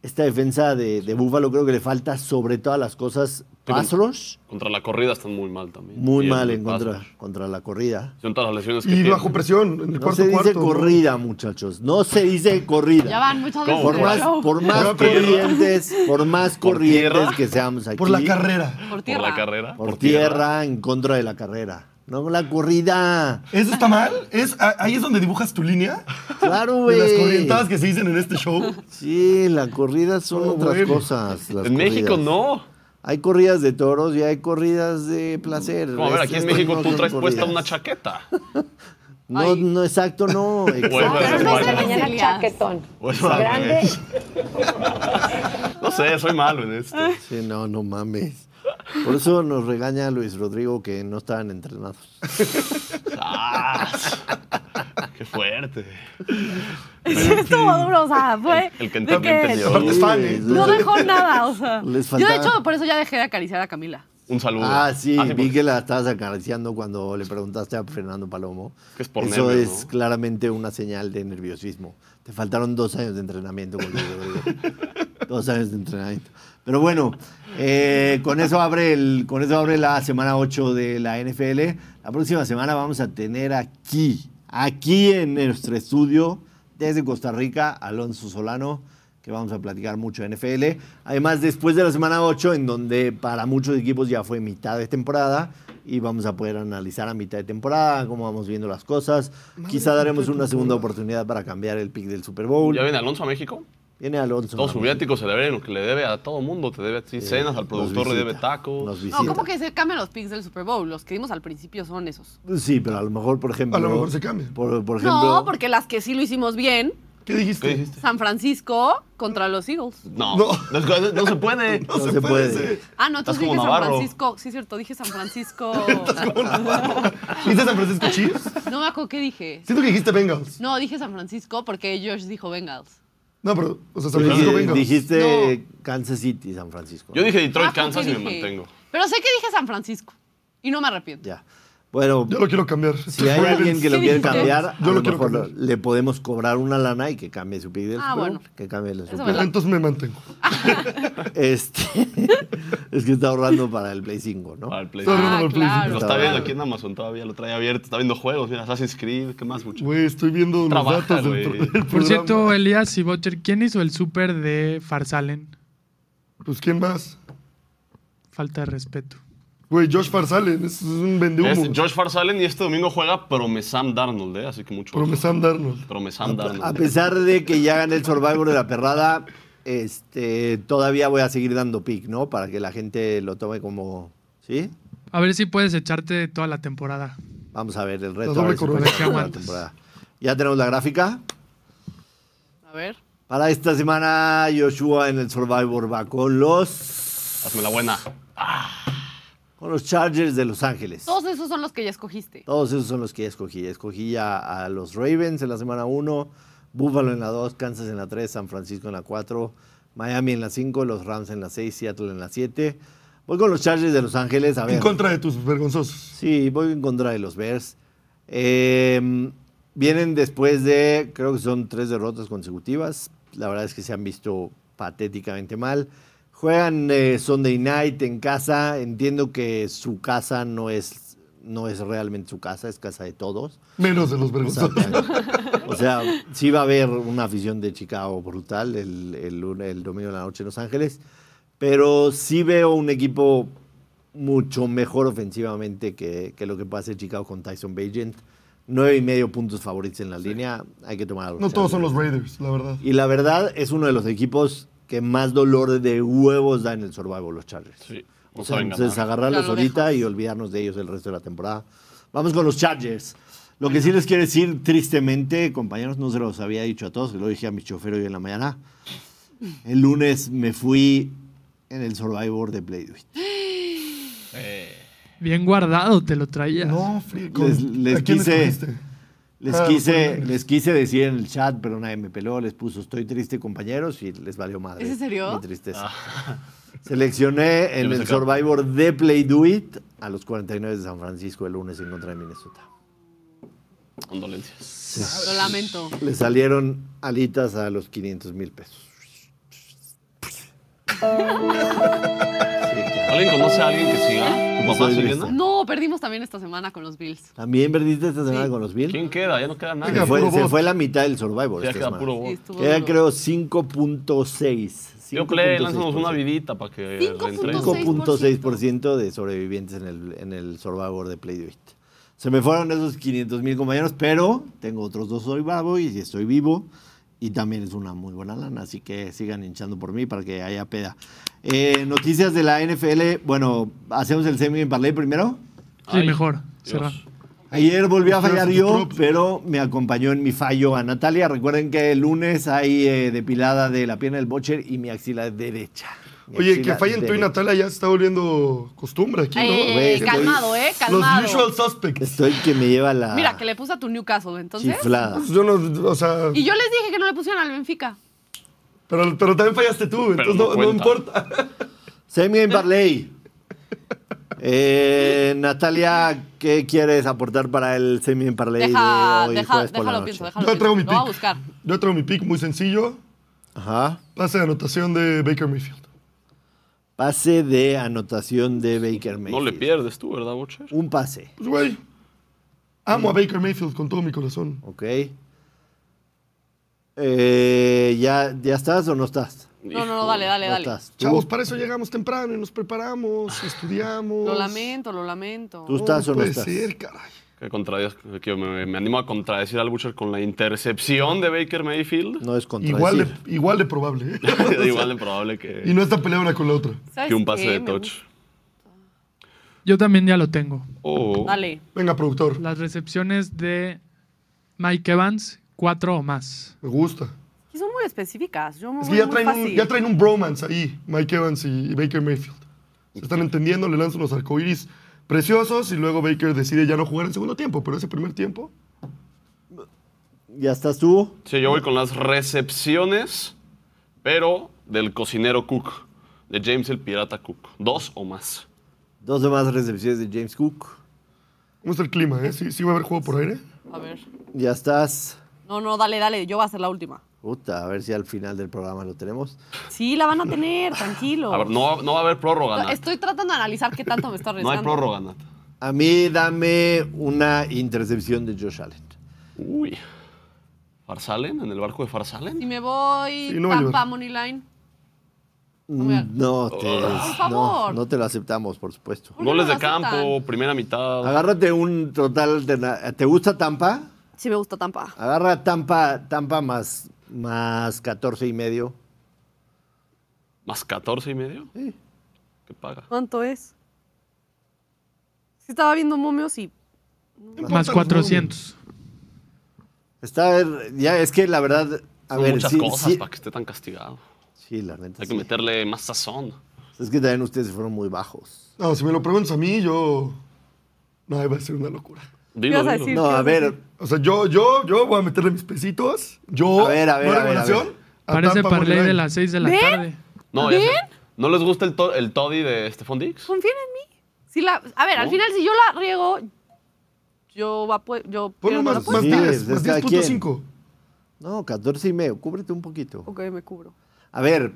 esta defensa de, de Búfalo creo que le falta sobre todas las cosas pass Contra la corrida están muy mal también. Muy mal en contra, contra, la corrida. Son todas las lesiones que Y bajo presión en el no se dice corrida, muchachos. No se dice corrida. Ya van muchas veces. Por más, por más corrientes, por más corrientes que seamos aquí. Por la carrera. Por tierra. Por la carrera. Por, tierra, en contra de la carrera. No la corrida. ¿Eso está mal? ¿Es, ¿Ahí es donde dibujas tu línea? Claro, güey. las corrientadas que se dicen en este show. Sí, la corrida son otras cosas. en México no. Hay corridas de toros y hay corridas de placer. Como a ver, aquí en México tú traes puesta una chaqueta. No, no, exacto, no. Exacto. Pero no es mañana chaquetón. Grande. no sé, soy malo en esto. Sí, no, no mames. Por eso nos regaña Luis Rodrigo que no estaban entrenados. Ah, ¡Qué fuerte! Estuvo duro, o sea, fue. El, que entendió. no dejó nada, o sea. Yo, de hecho, por eso ya dejé de acariciar a Camila. Un saludo. Ah, sí, ah, vi que la estabas acariciando cuando le preguntaste a Fernando Palomo. Que es por Eso es claramente una señal de nerviosismo. Te faltaron dos años de entrenamiento Dos años de entrenamiento. Pero bueno, eh, con, eso abre el, con eso abre la semana 8 de la NFL. La próxima semana vamos a tener aquí, aquí en nuestro estudio, desde Costa Rica, Alonso Solano, que vamos a platicar mucho de NFL. Además, después de la semana 8, en donde para muchos equipos ya fue mitad de temporada, y vamos a poder analizar a mitad de temporada cómo vamos viendo las cosas. Quizá daremos una segunda oportunidad para cambiar el pick del Super Bowl. ¿Ya viene Alonso a México? Viene Alonso. Todos soviéticos se le deben lo que le debe a todo mundo. Te debe a cenas, al productor le debe tacos. No, ¿cómo que se cambian los picks del Super Bowl? Los que vimos al principio son esos. Sí, pero a lo mejor, por ejemplo. A lo mejor se cambian. Por, ejemplo, no, porque las que sí lo hicimos bien. ¿Qué dijiste? San Francisco contra los Eagles. No, no, no, se puede. No, se, puede. Ah, no, entonces dije San Francisco. Sí, es cierto, dije San Francisco. ¿Dijiste San Francisco Chiefs? No me acuerdo qué dije. Siento que dijiste Bengals. No, dije San Francisco porque George dijo Bengals. No, pero, o sea, San Francisco Bengals. Dijiste Kansas City, San Francisco. Yo dije Detroit, ah, Kansas y me mantengo. Pero sé que dije San Francisco. Y no me arrepiento. Ya. Bueno, yo lo quiero cambiar. Si hay alguien que lo quiere cambiar, yo lo, mejor le podemos cobrar una lana y que cambie su pick Ah, bueno. Que cambie el Entonces me mantengo. este, es que está ahorrando para el Play 5, ¿no? Para el Play 5. Ah, claro. Lo está viendo aquí en Amazon todavía, lo trae abierto. Está viendo juegos, mira, Assassin's Creed, ¿qué más, mucho? Güey, estoy viendo los datos del, Por cierto, Elías y Butcher, ¿quién hizo el súper de Farsalen? Pues, ¿quién más? Falta de respeto. Güey, Josh Farsalen, es un vendehumo. Es Josh Farsalen y este domingo juega Promesam Darnold, ¿eh? Así que mucho. Promesam Darnold. Promesam Darnold. A pesar de que ya gané el Survivor de la perrada, este, todavía voy a seguir dando pick, ¿no? Para que la gente lo tome como. ¿Sí? A ver si puedes echarte toda la temporada. Vamos a ver el reto. a ver si la aguantes. temporada. Ya tenemos la gráfica. A ver. Para esta semana, Joshua en el Survivor va con los, Hazme la buena. Con los Chargers de Los Ángeles. Todos esos son los que ya escogiste. Todos esos son los que ya escogí. Escogí ya a los Ravens en la semana 1, Buffalo en la 2, Kansas en la 3, San Francisco en la 4, Miami en la 5, los Rams en la 6, Seattle en la 7. Voy con los Chargers de Los Ángeles. A ver. En contra de tus vergonzosos. Sí, voy en contra de los Bears. Eh, vienen después de, creo que son tres derrotas consecutivas. La verdad es que se han visto patéticamente mal. Juegan eh, Sunday Night en casa. Entiendo que su casa no es, no es realmente su casa, es casa de todos. Menos de los vergonzosos. o sea, sí va a haber una afición de Chicago brutal el, el, domingo de la noche en Los Ángeles, pero sí veo un equipo mucho mejor ofensivamente que, que lo que puede hacer Chicago con Tyson Bagent. Nueve y medio puntos favoritos en la línea, hay que tomar No todos son los Raiders, la verdad. Y la verdad es uno de los equipos que más dolor de huevos da en el Survival, los Chargers. Sí. No O sea, saben entonces agarrarlos ahorita y olvidarnos de ellos el resto de la temporada. Vamos con los Chargers. Lo que sí les quiero decir tristemente, compañeros, no se los había dicho a todos, lo dije a mi chofer hoy en la mañana. El lunes me fui en el Survivor de Play Do It. Bien guardado te lo traías. No, frío. Les- les ¿A quién quise-? Les, Ah, quise, bueno. les quise decir en el chat, pero nadie me peló. Les puso, estoy triste, compañeros, y les valió madre. ¿Es en serio? Mi tristeza. Seleccioné en el Survivor de Play Do It a los 49 de San Francisco el lunes en contra de Minnesota. Condolencias. Lo lamento. Le salieron alitas a los 500 mil pesos. ¿Alguien conoce a alguien que siga? ¿Tu No papá soy siguiendo? No, perdimos también esta semana con los Bills. ¿También perdiste esta semana Sí. con los Bills? ¿Quién queda? Ya no queda nadie. Se fue, se fue la mitad del Survivor. Ya esta queda semana. puro Sí, estuvo Queda duro. creo 5.6. Yo play, 5.6%. lánzanos una vidita para que 5.6. reentre. 5.6% de sobrevivientes en el, en el Survivor de Play Do It. Se me fueron esos 500 mil compañeros, pero tengo otros dos Survivor y estoy vivo. Y también es una muy buena lana, así que sigan hinchando por mí para que haya peda. Eh, noticias de la NFL. Bueno, hacemos el semi en parlay primero. Sí, Ay, mejor. Cerrar. Ayer volví a fallar yo, pero me acompañó en mi fallo a Natalia. Recuerden que el lunes hay eh, depilada de la pierna del bocher y mi axila derecha. Oye, que fallen tú y derecha. Natalia ya se está volviendo costumbre aquí, ¿no? Eh, estoy- calmado, ¿eh? Los Calmado. usual suspects. Estoy que me lleva la Mira, que le puse a tu Newcastle, entonces. chiflada. Yo no, o sea, Y yo les dije que no le pusieran al Benfica. pero, pero también fallaste tú, Pero entonces no no, no cuenta. importa. Semi en parlay. Eh, Natalia, ¿qué quieres aportar para el semi en parlay Deja, de hoy deja, jueves por la déjalo noche? pienso, déjalo Yo traigo mi Lo voy a pick. buscar. Yo traigo mi pick muy sencillo. Ajá. Pase de anotación de Baker Mayfield. Pase de anotación de Baker Mayfield. No le pierdes tú, ¿verdad, Bocher? Un pase, Pues, güey, amo a Baker Mayfield con todo mi corazón. ¿ok? Eh, ¿ya, ¿Ya estás o no estás? No, no, no, dale, dale, No dale. estás. ¿Tú, Chavos, para eso llegamos temprano y nos preparamos, estudiamos. Lo lamento, lo lamento. ¿Tú estás o no puede estás? ser, caray. Que que me, me animo a contradecir al Butcher con la intercepción de Baker Mayfield. No es contradecir. Igual de, igual de probable. ¿eh? Igual de probable y que, no está peleada una con la otra. ¿Sabes que un qué? pase de touch. Yo también ya lo tengo. Oh. Dale. Venga, productor. Las recepciones de Mike Evans, cuatro o más. Me gusta. Y son muy específicas. Yo me Es que ya muy traen, un, ya traen un bromance ahí, Mike Evans y, y Baker Mayfield. Se están entendiendo, le lanzan unos arcoíris preciosos y luego Baker decide ya no jugar el segundo tiempo, pero ese primer tiempo, ¿Ya estás tú? Sí, yo voy con las recepciones, pero del cocinero Cook, de James el Pirata Cook. Dos o más. Dos o más recepciones de James Cook. ¿cómo está el clima? Eh? ¿Sí, sí va a haber juego por aire? A ver. ¿Ya estás? No, no, dale, dale. Yo voy a hacer la última. Puta, a ver si al final del programa lo tenemos. Sí, la van a tener, tranquilo. A ver, no, no va a haber prórroga, Nat. Estoy tratando de analizar qué tanto me está No arriesgando. hay prórroga, Nat. A mí dame una intercepción de Josh Allen. Uy. ¿Farsalen? ¿En el barco de Farsalen? Y me voy Sí, no Tampa voy a- Mm, No te, Por no, favor. no te lo aceptamos, por supuesto. ¿Por qué Goles no de campo, primera mitad. Agárrate un total alterna- ¿Te gusta Tampa? Sí me gusta Tampa. Agarra Tampa, Tampa más, más 14 y medio. ¿Más 14 y medio? Sí. ¿Qué paga? ¿Cuánto es? Sí estaba viendo momios y... Más 400. Está, ya es que la verdad, a Son ver, muchas sí, cosas sí- para que esté tan castigado. sí, la neta. Hay que meterle más sazón. Es que también ustedes fueron muy bajos. No, si me lo preguntas a mí, yo. No, iba a ser una locura. Dilo, ibas a dilo. decir? No, ¿qué a ver? O sea, yo, yo, yo voy a meterle mis pesitos. Yo. A ver, a ver, a ver, a ver. a Parece Tampa parlay Money de las 6 de la ¿Ven? tarde. No, ya sé. ¿No les gusta el, to- el toddy de Stephon Diggs? Confíen en mí. Si la, a ver, al final si yo la riego, yo va yo Ponle más, más apuesta. Sí, 10, es más cada 10.5. no, 14 y medio, cúbrete un poquito. Ok, me cubro. A ver,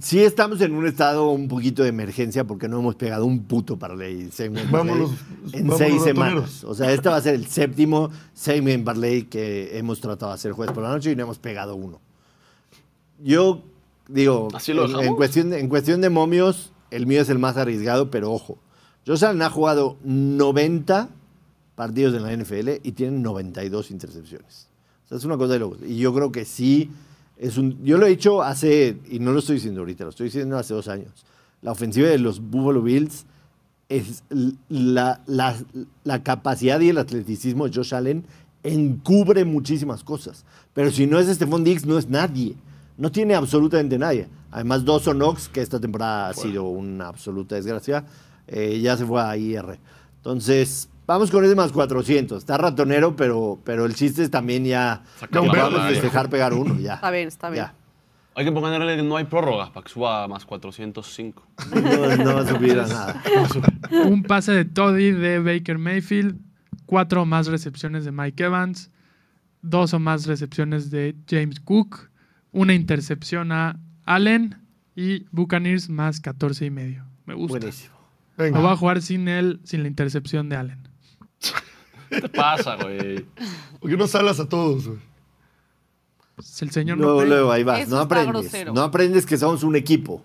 sí estamos en un estado un poquito de emergencia porque no hemos pegado un puto parlay segment Vámonos, parlay en vámonos, seis ratoneros. semanas. O sea, este va a ser el séptimo segment parlay que hemos tratado de hacer jueves por la noche y no hemos pegado uno. Yo digo, ¿Así lo en, cuestión de, en cuestión de momios, el mío es el más arriesgado, pero ojo, Josh Allen ha jugado 90 partidos en la NFL y tiene 92 intercepciones. O sea, es una cosa de locos. Y yo creo que sí es un. Yo lo he dicho hace, y no lo estoy diciendo ahorita, lo estoy diciendo hace dos años. La ofensiva de los Buffalo Bills es la, la- la capacidad y el atleticismo de Josh Allen encubre muchísimas cosas. Pero si no es Stephon Diggs, no es nadie. No tiene absolutamente nadie. Además, Dawson Knox, que esta temporada ha sido una absoluta desgracia, eh, ya se fue a IR. Entonces, vamos con ese más 400. Está ratonero, pero, pero el chiste es también ya... No, vamos a festejar pegar uno, ya. Está bien, está bien. Ya. Hay que ponerle que no hay prórroga para que suba a más 405. No, no va a subir a nada. Un pase de Toddy de Baker Mayfield. Cuatro o más recepciones de Mike Evans. Dos o más recepciones de James Cook. Una intercepción a Allen. Y Buccaneers más 14 y medio. Me gusta. Buenísimo. Me voy a Venga. jugar sin él, sin la intercepción de Allen. ¿Qué te pasa, güey? ¿Por qué no salas a todos, güey? Es el señor no Luego, luego, ahí vas. Eso No está aprendes. grosero. No aprendes que somos un equipo.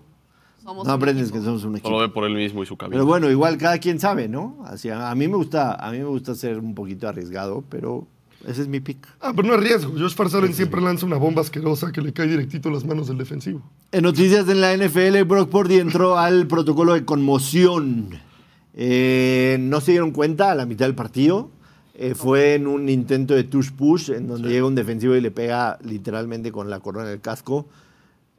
Somos No un aprendes equipo. que somos un Solo equipo. ve por él mismo y su cabello. Pero bueno, igual cada quien sabe, ¿no? Así, a mí me gusta, a mí me gusta ser un poquito arriesgado, pero ese es mi pick. Ah, pero no es riesgo. Josh Farsalen siempre lanza una bomba asquerosa que le cae directito a las manos del defensivo. En noticias en la NFL, Brock Purdy entró al protocolo de conmoción. Eh, no se dieron cuenta a la mitad del partido. Eh, fue en un intento de touch push en donde llega un defensivo y le pega literalmente con la corona del casco.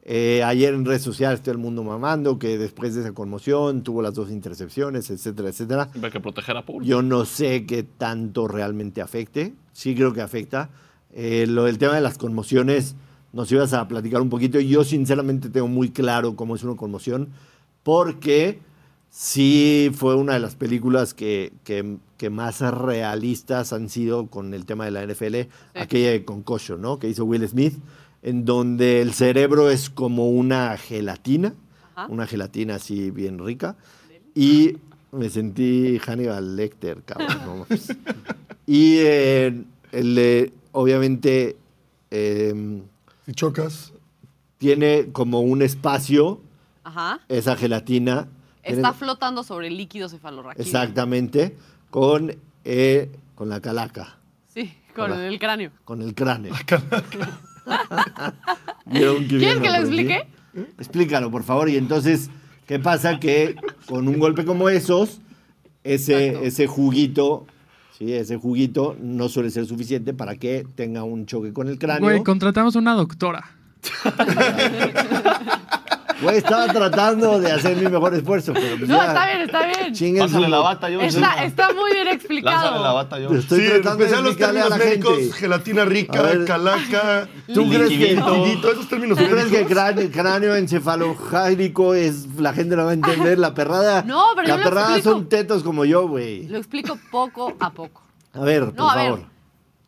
Eh, ayer en redes sociales todo el mundo mamando que después de esa conmoción tuvo las dos intercepciones, etcétera, etcétera. Hay que proteger a público. Yo no sé qué tanto realmente afecte. Sí creo que afecta. Eh, lo del tema de las conmociones nos ibas a platicar un poquito. Yo sinceramente tengo muy claro cómo es una conmoción porque sí fue una de las películas que, que- que más realistas han sido con el tema de la NFL. Aquella de Concussion, ¿no? Que hizo Will Smith, en donde el cerebro es como una gelatina, Ajá. una gelatina así bien rica. Y me sentí Hannibal Lecter, cabrón. no y eh, el, eh, obviamente eh, Si chocas, tiene como un espacio, Ajá. esa gelatina. Está flotando sobre el líquido cefalorraquídeo. exactamente, con, eh, con la calaca, Sí, con el cráneo. con el cráneo. ¿Vieron que ¿Quieres bien que lo explique? Explícalo, por favor. Y entonces, ¿qué pasa? Que con un golpe como esos, ese, Exacto. ese juguito, ¿sí? ese juguito no suele ser suficiente para que tenga un choque con el cráneo. Güey, contratamos una doctora. Güey, estaba tratando de hacer mi mejor esfuerzo, pero pues No, ya, está bien, está bien. chinguen Pásale su- la bata, yo. Está, está muy bien explicado. Lánzale la bata, yo. Estoy sí, tratando de especial los explicarle a términos la médicos, gente. gelatina A rica, ver. calaca, ¿Tú crees que- liquidito, esos términos ¿Tú crees que médicos. cráneo, cráneo encefalojárico es la gente no va a entender la perrada? No, pero yo la lo perrada explico. son tetos como yo, güey. Lo explico poco a poco. A ver, por No, a ver. favor.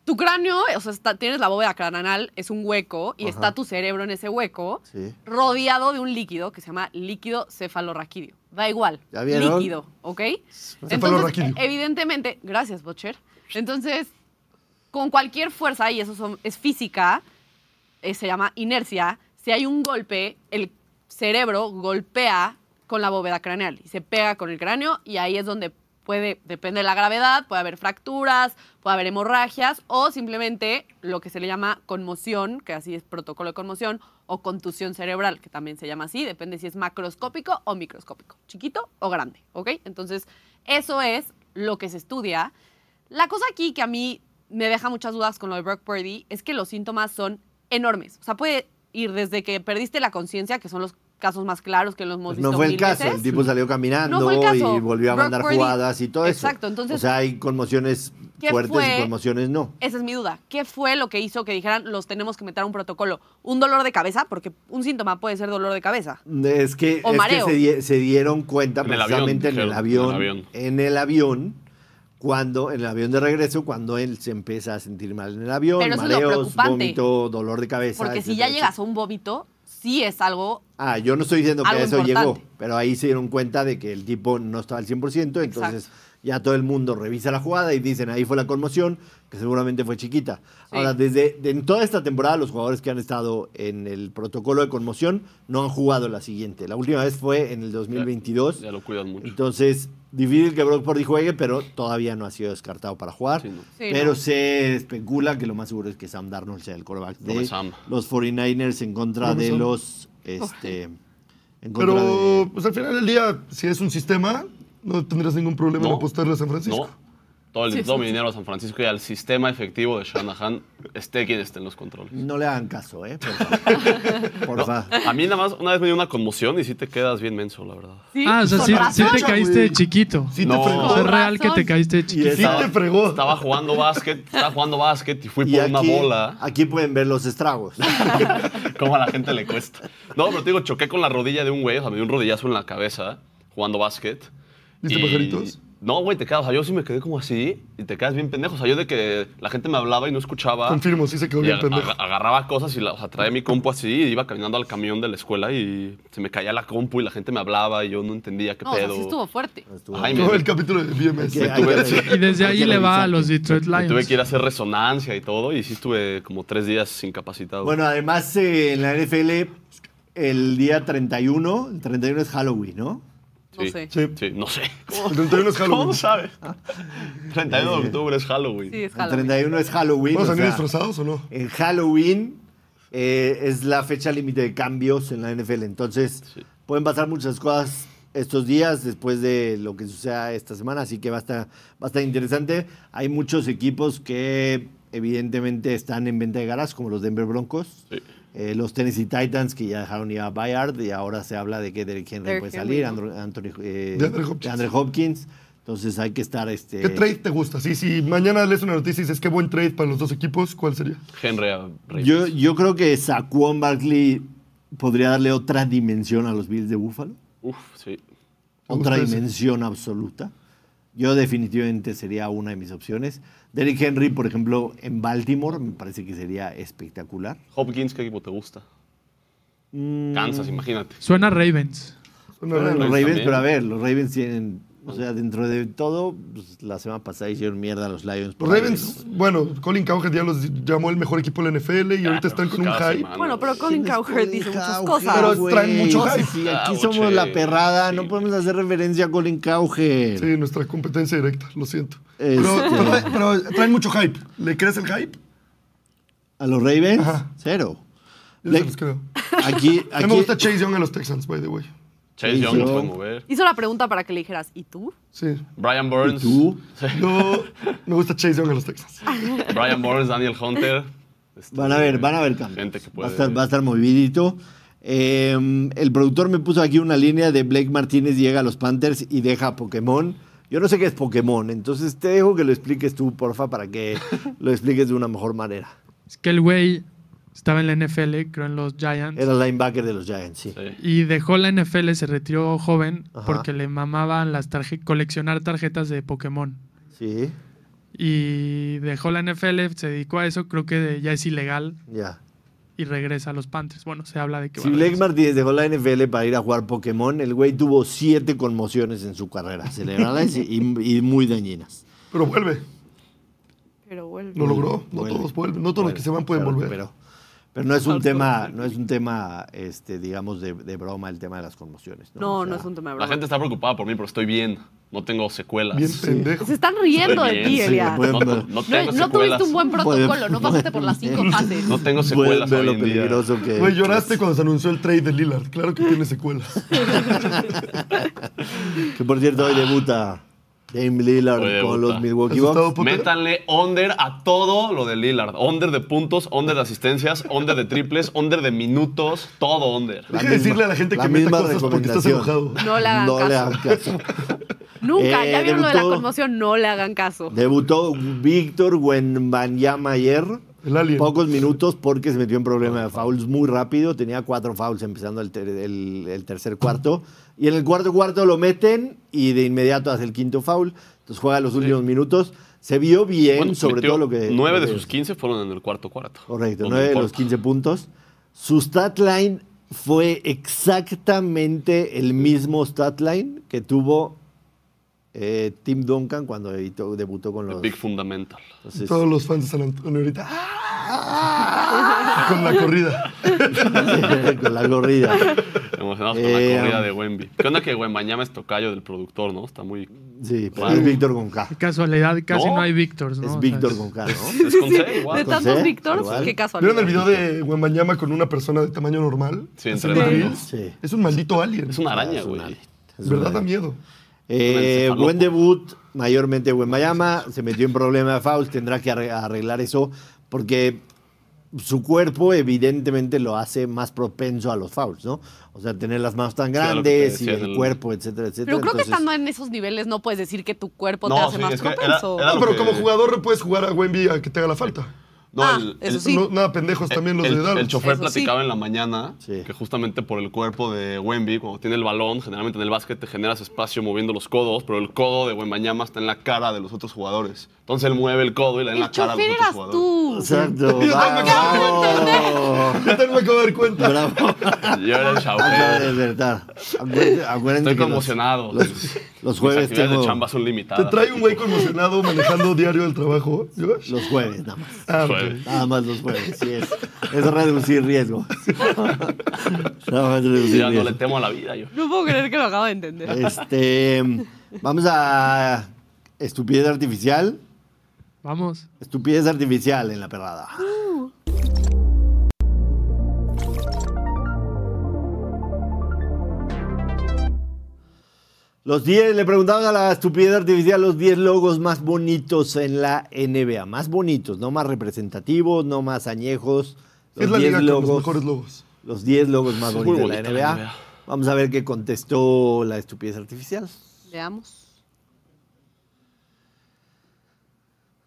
Tu cráneo, o sea, está- tienes la bóveda craneal, es un hueco, y Ajá. está tu cerebro en ese hueco, Sí. rodeado de un líquido que se llama líquido cefalorraquídeo. Da igual. ¿Ya vieron? Líquido, ¿ok? Entonces, Cefalorraquídeo. e- evidentemente, gracias, Butcher. Entonces, con cualquier fuerza, y eso son- es física, eh, se llama inercia, si hay un golpe, el cerebro golpea con la bóveda craneal y se pega con el cráneo y ahí es donde puede, depende de la gravedad, puede haber fracturas, puede haber hemorragias o simplemente lo que se le llama conmoción, que así es protocolo de conmoción, o contusión cerebral, que también se llama así, depende si es macroscópico o microscópico, chiquito o grande, ¿ok? Entonces, eso es lo que se estudia. La cosa aquí que a mí me deja muchas dudas con lo de Brock Purdy es que los síntomas son enormes. O sea, puede ir desde que perdiste la conciencia, que son los casos más claros que lo hemos Pues visto no fue el mil caso, veces. el tipo salió caminando No y volvió a mandar jugadas y todo eso. Exacto, entonces- O sea, hay conmociones ¿Qué fuertes fue? y conmociones no. Esa es mi duda. ¿Qué fue lo que hizo que dijeran los tenemos que meter a un protocolo? ¿Un dolor de cabeza? Porque un síntoma puede ser dolor de cabeza. Es que, O es que mareo. se, di- se dieron cuenta En el avión, precisamente en el avión, en el avión. en el avión, cuando, en el avión de regreso, cuando él se empieza a sentir mal en el avión, Pero mareos, preocupante. vómito, dolor de cabeza. Porque si etcétera, ya llegas a un vómito, sí es algo Ah, yo no estoy diciendo que eso importante. llegó, pero ahí se dieron cuenta de que el tipo no estaba al 100%, entonces ya todo el mundo revisa la jugada y dicen ahí fue la conmoción, que seguramente fue chiquita. Sí. Ahora, desde de- en toda esta temporada, los jugadores que han estado en el protocolo de conmoción no han jugado la siguiente. La última vez fue en el 2022. Ya lo cuidan mucho. Entonces, difícil que Brock Purdy juegue, pero todavía no ha sido descartado para jugar. Sí, no. Sí, pero no. se especula que lo más seguro es que Sam Darnold sea el quarterback de los 49ers en contra de Sam. los... Este, en contra Pero, de- pues al final del día, si es un sistema, no tendrás ningún problema en No. apostarle a San Francisco. No. Todo, el, Sí, todo sí, mi dinero a San Francisco y al sistema efectivo de Shanahan, esté quien esté en los controles. No le hagan caso, ¿eh? Por favor. A mí nada más, una vez me dio una conmoción y sí te quedas bien menso, la verdad. Sí, Ah, o sea, sí, razón. sí te caíste de chiquito. Sí No. te fregó. O sea, es real que te caíste de chiquito. Sí te fregó. Estaba jugando básquet, estaba jugando básquet y fui Y por una bola. aquí pueden ver los estragos. Como a la gente le cuesta. No, pero te digo, choqué con la rodilla de un güey, o sea, me dio un rodillazo en la cabeza jugando básquet. ¿Viste pajaritos? No, güey, te quedas, o sea, yo sí me quedé como así y te quedas bien pendejo. O sea, yo de que la gente me hablaba y no escuchaba. Confirmo, sí se quedó y bien pendejo. ag- agarraba cosas y la, o sea, traía mi compu así y iba caminando al camión de la escuela y se me caía la compu y la gente me hablaba y yo no entendía qué No, o sea, pedo. sí estuvo fuerte. Estuvo- Ay, me- el capítulo de BMS. Me tuve- que- Y desde ahí le va a los Detroit Me tuve Lions. que ir a hacer resonancia y todo y sí estuve como tres días incapacitado. Bueno, además eh, en la NFL el día 31, el 31 es Halloween, ¿no? No Sí. sé. Sí. Sí, no sé. El 31 es Halloween. ¿Cómo sabes? 31 de octubre es Halloween. Sí, es El Halloween. 31 es Halloween. ¿Vamos a sea, disfrazados o no? En Halloween eh, es la fecha límite de cambios en la NFL. Entonces, Sí. pueden pasar muchas cosas estos días después de lo que suceda esta semana. Así que va a estar, va a estar interesante. Hay muchos equipos que evidentemente están en venta de garas, como los Denver Broncos. Sí. Eh, los Tennessee Titans, que ya dejaron ir a Bayard y ahora se habla de que Derrick Henry Derrick puede salir. Andro- Anthony, eh, De Andre Hopkins. de Andre Hopkins. Entonces hay que estar... Este, ¿Qué trade te gusta? Sí, si mañana lees una noticia y dices qué buen trade para los dos equipos, ¿cuál sería? Henry a Ravens. Yo, yo creo que Saquon Barkley podría darle otra dimensión a los Bills de Buffalo. Uf, sí. Otra dimensión absoluta. Yo definitivamente sería una de mis opciones. Derrick Henry, por ejemplo, en Baltimore, me parece que sería espectacular. Hopkins, ¿qué equipo te gusta? Mm, Kansas, imagínate. Suena Ravens. Suena los Ravens pero a ver, los Ravens tienen, o sea, dentro de todo, pues, la semana pasada hicieron mierda a los Lions. Los por aire, Ravens, bueno, Colin Cowherd ya los llamó el mejor equipo de la NFL y Ah, ahorita están con un hype. semana. Bueno, pero ¿no? Colin ¿Quién es Cowherd dice muchas cosas. Pero güey? traen mucho hype. Sí, aquí Ah, somos la perrada, Sí. no podemos hacer referencia a Colin Cowherd. Sí, nuestra competencia directa, lo siento. Este- Pero, pero- pero traen mucho hype. ¿Le crees el hype? ¿A los Ravens? Ajá. Cero. Yo Le- se los creo. Aquí, A mí aquí me gusta Chase Young a los Texans, by the way. Chase Young yo- nos puede mover. Hizo la pregunta para que le dijeras, ¿y tú? Sí. Brian Burns. tú? Sí. Yo me gusta Chase Young a los Texans. Brian Burns, Daniel Hunter. Este, Van a ver, van a ver cambios. Gente que va, a puede. estar, va a estar movidito. Eh, el productor me puso aquí una línea de Blake Martínez llega a los Panthers y deja a Pokémon. Yo no sé qué es Pokémon, entonces te dejo que lo expliques tú, porfa, para que lo expliques de una mejor manera. Es que el güey estaba en la NFL, creo en los Giants. Era el linebacker de los Giants, sí. Sí. Y dejó la NFL, se retiró joven Ajá. porque le mamaban las tarje- coleccionar tarjetas de Pokémon. Sí, Y dejó la NFL, se dedicó a eso, creo que ya es ilegal ya. y regresa a los Panthers. Bueno, se habla de que Si va a Blake. Martínez dejó la NFL para ir a jugar Pokémon, el güey tuvo siete conmociones en su carrera, cerebrales y, y muy dañinas. Pero vuelve. Pero vuelve. Lo logró. No Vuelve. todos vuelven. No todos los que se van pueden Claro, volver. Pero, pero no es un tema, no es un tema, este, digamos, de, de broma el tema de las conmociones. No, No, O sea, no es un tema de La broma. gente está preocupada por mí, pero estoy bien. No tengo secuelas. Bien pendejo. Se están riendo de ti, pueden No, ver. no, no No, tengo no secuelas. tuviste un buen protocolo, no pasaste por las cinco fases. No tengo pueden secuelas ver hoy lo en día. peligroso que Güey, lloraste cuando se anunció el trade de Lillard. Claro que tiene secuelas. Que por cierto, hoy debuta Dame Lillard con los Milwaukee Bucks. Métanle under a todo lo de Lillard. Under de puntos, under de asistencias, under de triples, under de minutos, todo under. Hay que decirle a la gente que meta cosas porque estás enojado. No le hagan no caso. Le hagan caso. Nunca, Eh, ya vieron lo de la debutó- conmoción, no le hagan caso. Debutó Víctor Wembanyama ayer. El alien. Pocos minutos porque se metió en problema de fouls muy rápido. Tenía cuatro fouls empezando el, ter- el- el tercer cuarto. Y en el cuarto cuarto lo meten y de inmediato hace el quinto foul. Entonces juega los últimos minutos. Se vio bien, Bueno, sobre todo lo que. Nueve de sus 15 fueron en el cuarto cuarto. Correcto, nueve de los importa. 15 puntos. Su stat line fue exactamente el mismo stat line que tuvo eh, Tim Duncan cuando debutó, debutó con los. Big Fundamental. Entonces, Todos los fans de San Antonio ahorita. ¡ah! Con la corrida. con la corrida. Emocionados con Eh, la corrida um, de Wemby. ¿Qué onda que Wembañama es tocayo del productor, no? Está muy... Sí, pero Claro. es Víctor con K. Casualidad, casi No, no, hay Víctors, ¿no? Es Víctor es- con K, ¿no? Es con C, igual. De Con tantos Víctors, qué casualidad. ¿Vieron el video de Wembanyama con una persona de tamaño normal? Sí, entrenando. drills? Sí. Es un maldito alien. Es una araña, Es güey. Es verdad da miedo. Eh, buen debut, mayormente buen Miami. Se metió en problema de fouls, tendrá que arre- arreglar eso porque su cuerpo evidentemente lo hace más propenso a los fouls, ¿no? O sea, tener las manos tan grandes y el cuerpo, etcétera, etcétera. Pero creo que estando en esos niveles no puedes decir que tu cuerpo No, te hace sí, más era- propenso. era No, pero que- como jugador puedes jugar a Wemby a que te haga la falta. No, Ah, el, eso el- sí. No, nada pendejos también los el, de Dallas. el chofer Eso sí. platicaba en la mañana Sí. que justamente por el cuerpo de Wemby, cuando tiene el balón, generalmente en el básquet te generas espacio moviendo los codos, pero el codo de Wembanyama está en la cara de los otros jugadores. Entonces él mueve el codo y le da en la cara a los otros eras jugadores. tú. Exacto. Yo de ¡Bravo! Yo acabo de dar cuenta. Bravo. Yo era el Acaba de despertar. Acuérdense- Estoy que los- conmocionado. Los, los jueves Mis tengo. de chamba son Te limitadas. trae un güey conmocionado manejando diario el trabajo. Josh? Los jueves, nada más. Ah. Jueves. Nada más los jueves, sí es. Es reducir riesgo. Nada más reducir Ya no riesgo. le temo a la vida yo. No puedo creer que lo acabo de entender. Este, vamos a estupidez artificial. Vamos. Estupidez artificial en la perrada. Los 10, le preguntamos a la estupidez artificial los 10 logos más bonitos en la NBA. Más bonitos, no más representativos, no más añejos. Los Es la 10 liga con los logos, mejores logos. los 10 logos más bonitos de la bonita la NBA. NBA. Vamos a ver qué contestó la estupidez artificial. Veamos.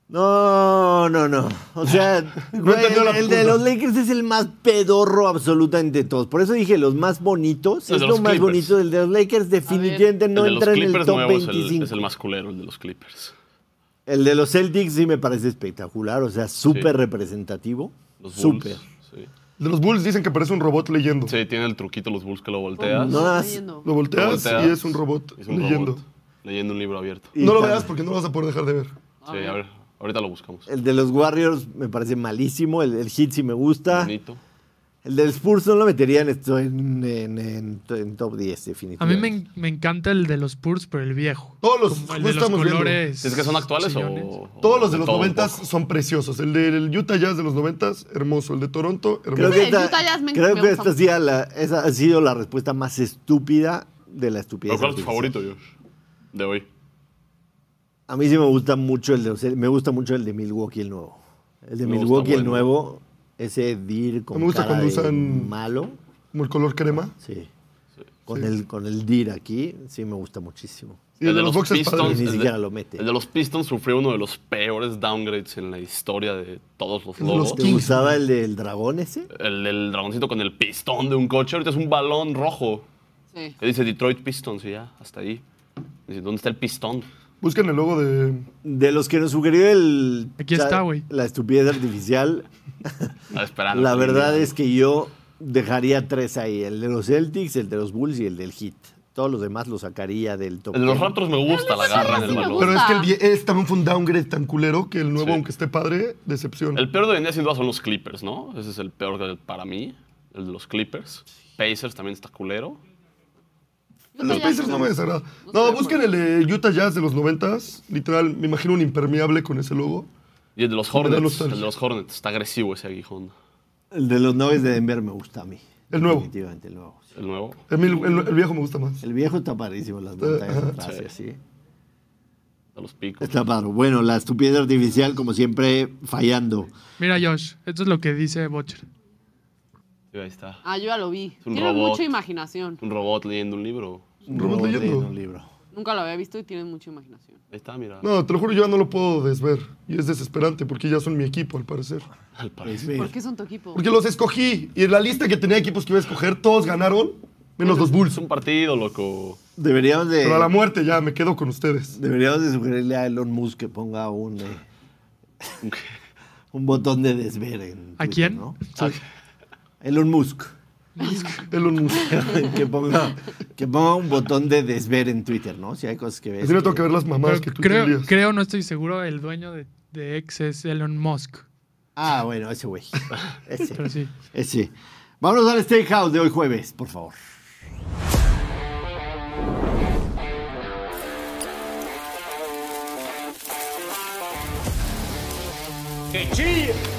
No, no, no. O sea, güey, entendió la el, el de los Lakers es el más pedorro absolutamente de todos. Por eso dije los más bonitos. El es de lo los más Clippers. bonito. El de los Lakers definitivamente El no de los entra en el Clippers top nuevos es el, 25. es el más culero, el de los Clippers. El de los Celtics sí me parece espectacular. O sea, súper Sí. representativo. Los Bulls. Súper. Sí. De los Bulls dicen que parece un robot leyendo. Sí, tiene el truquito los Bulls que lo volteas. No, nada más. Leyendo. Lo volteas, Lo volteas, y es un robot es un leyendo. robot leyendo un libro abierto. Y No lo veas porque no lo vas a poder dejar de ver. Sí, a ver, ahorita lo buscamos. El de los Warriors me parece malísimo. El, el Heat sí me gusta. Bonito. El del Spurs no lo metería en, esto, en, en- en- en top 10, A mí definitivamente. me, me encanta el de los Spurs, pero el viejo. Todos los Como el de los estamos viendo. colores. ¿Es que son actuales chillones. o, o Todos los de los todo un noventas poco? son preciosos. El del Utah Jazz de los noventas, hermoso. El de Toronto, Creo hermoso. que el esta, Utah Jazz me- creo me que esta sí la- esa ha sido la respuesta más estúpida de la estupidez. ¿Pero ¿Cuál es tu favorito, Josh? De hoy. A mí sí me gusta mucho el de, o sea, me gusta mucho el de Milwaukee el nuevo. El de Milwaukee el bueno. nuevo, ese dir con Me gusta cara cuando de usan- malo, Como el color crema. sí. Con el con el dir aquí, sí me gusta muchísimo. Y el, de los, es Pistons. Ni el de- siquiera lo mete. El de los Pistons sufrió uno de los peores downgrades en la historia de todos los El los logos. ¿Te gustaba el del dragón ese? El del dragoncito con el pistón de un coche. Ahorita es un balón rojo. Sí. Que dice Detroit Pistons y ya, hasta ahí. Dice, ¿dónde está el pistón? Busquen el logo de. De los que nos sugirió el Aquí está, güey. la estupidez artificial, Ah, esperando. la verdad es que yo dejaría tres ahí, el de los Celtics, el de los Bulls y el del Heat. Todos los demás los sacaría del top. El de los 10. Raptors me gusta la garra en el balón. Pero es que el gusta. vie- este también fue un downgrade tan culero que el nuevo, Sí. aunque esté padre, decepciona. El peor de hoy en día sin duda son los Clippers, ¿no? Ese es el peor de- para mí, el de los Clippers. Pacers también está culero. Los Pacers no me desagrada. No, busquen el de Utah Jazz de los noventas. Literal, me imagino un impermeable con ese logo. Y el de los Hornets, el de los Hornets, está agresivo ese aguijón. El de los Nuggets de Denver me gusta a mí. El nuevo. Definitivamente el nuevo. sí. El nuevo. El, el- el viejo me gusta más. El viejo está parísimo, las montañas atrás, Sí. y así. A los picos. Está padre. Bueno, la estupidez artificial, como siempre, fallando. Mira, Josh, esto es lo que dice Bocher. Ahí está. Ah, yo ya lo vi. un Tienen robot. mucha imaginación. Un robot leyendo un libro. Un robot leyendo. un libro. Nunca lo había visto y tienen mucha imaginación. Ahí está, mira. No, te lo juro, yo ya no lo puedo desver. Y es desesperante porque ya son mi equipo, al parecer. Al Es parecer. ¿Por qué son tu equipo? Porque los escogí. Y en la lista que tenía equipos que iba a escoger, todos ganaron, menos los Bulls. Es un partido, loco. Deberíamos de, Pero a la muerte ya me quedo con ustedes. deberíamos de sugerirle a Elon Musk que ponga un, eh, un botón de desver en ¿A Twitter, quién? ¿no? Sí. Elon Musk. Elon Musk. que, ponga, que ponga un botón de desver en Twitter, ¿no? Si hay cosas que ves. Así no tengo que ver las mamadas Pero que tú creo, tendrías. creo, no estoy seguro, el dueño de, de X es Elon Musk. Ah, bueno, ese güey. Ese. Pero sí. Ese. Vámonos al Steakhouse de hoy jueves, por favor. Que chille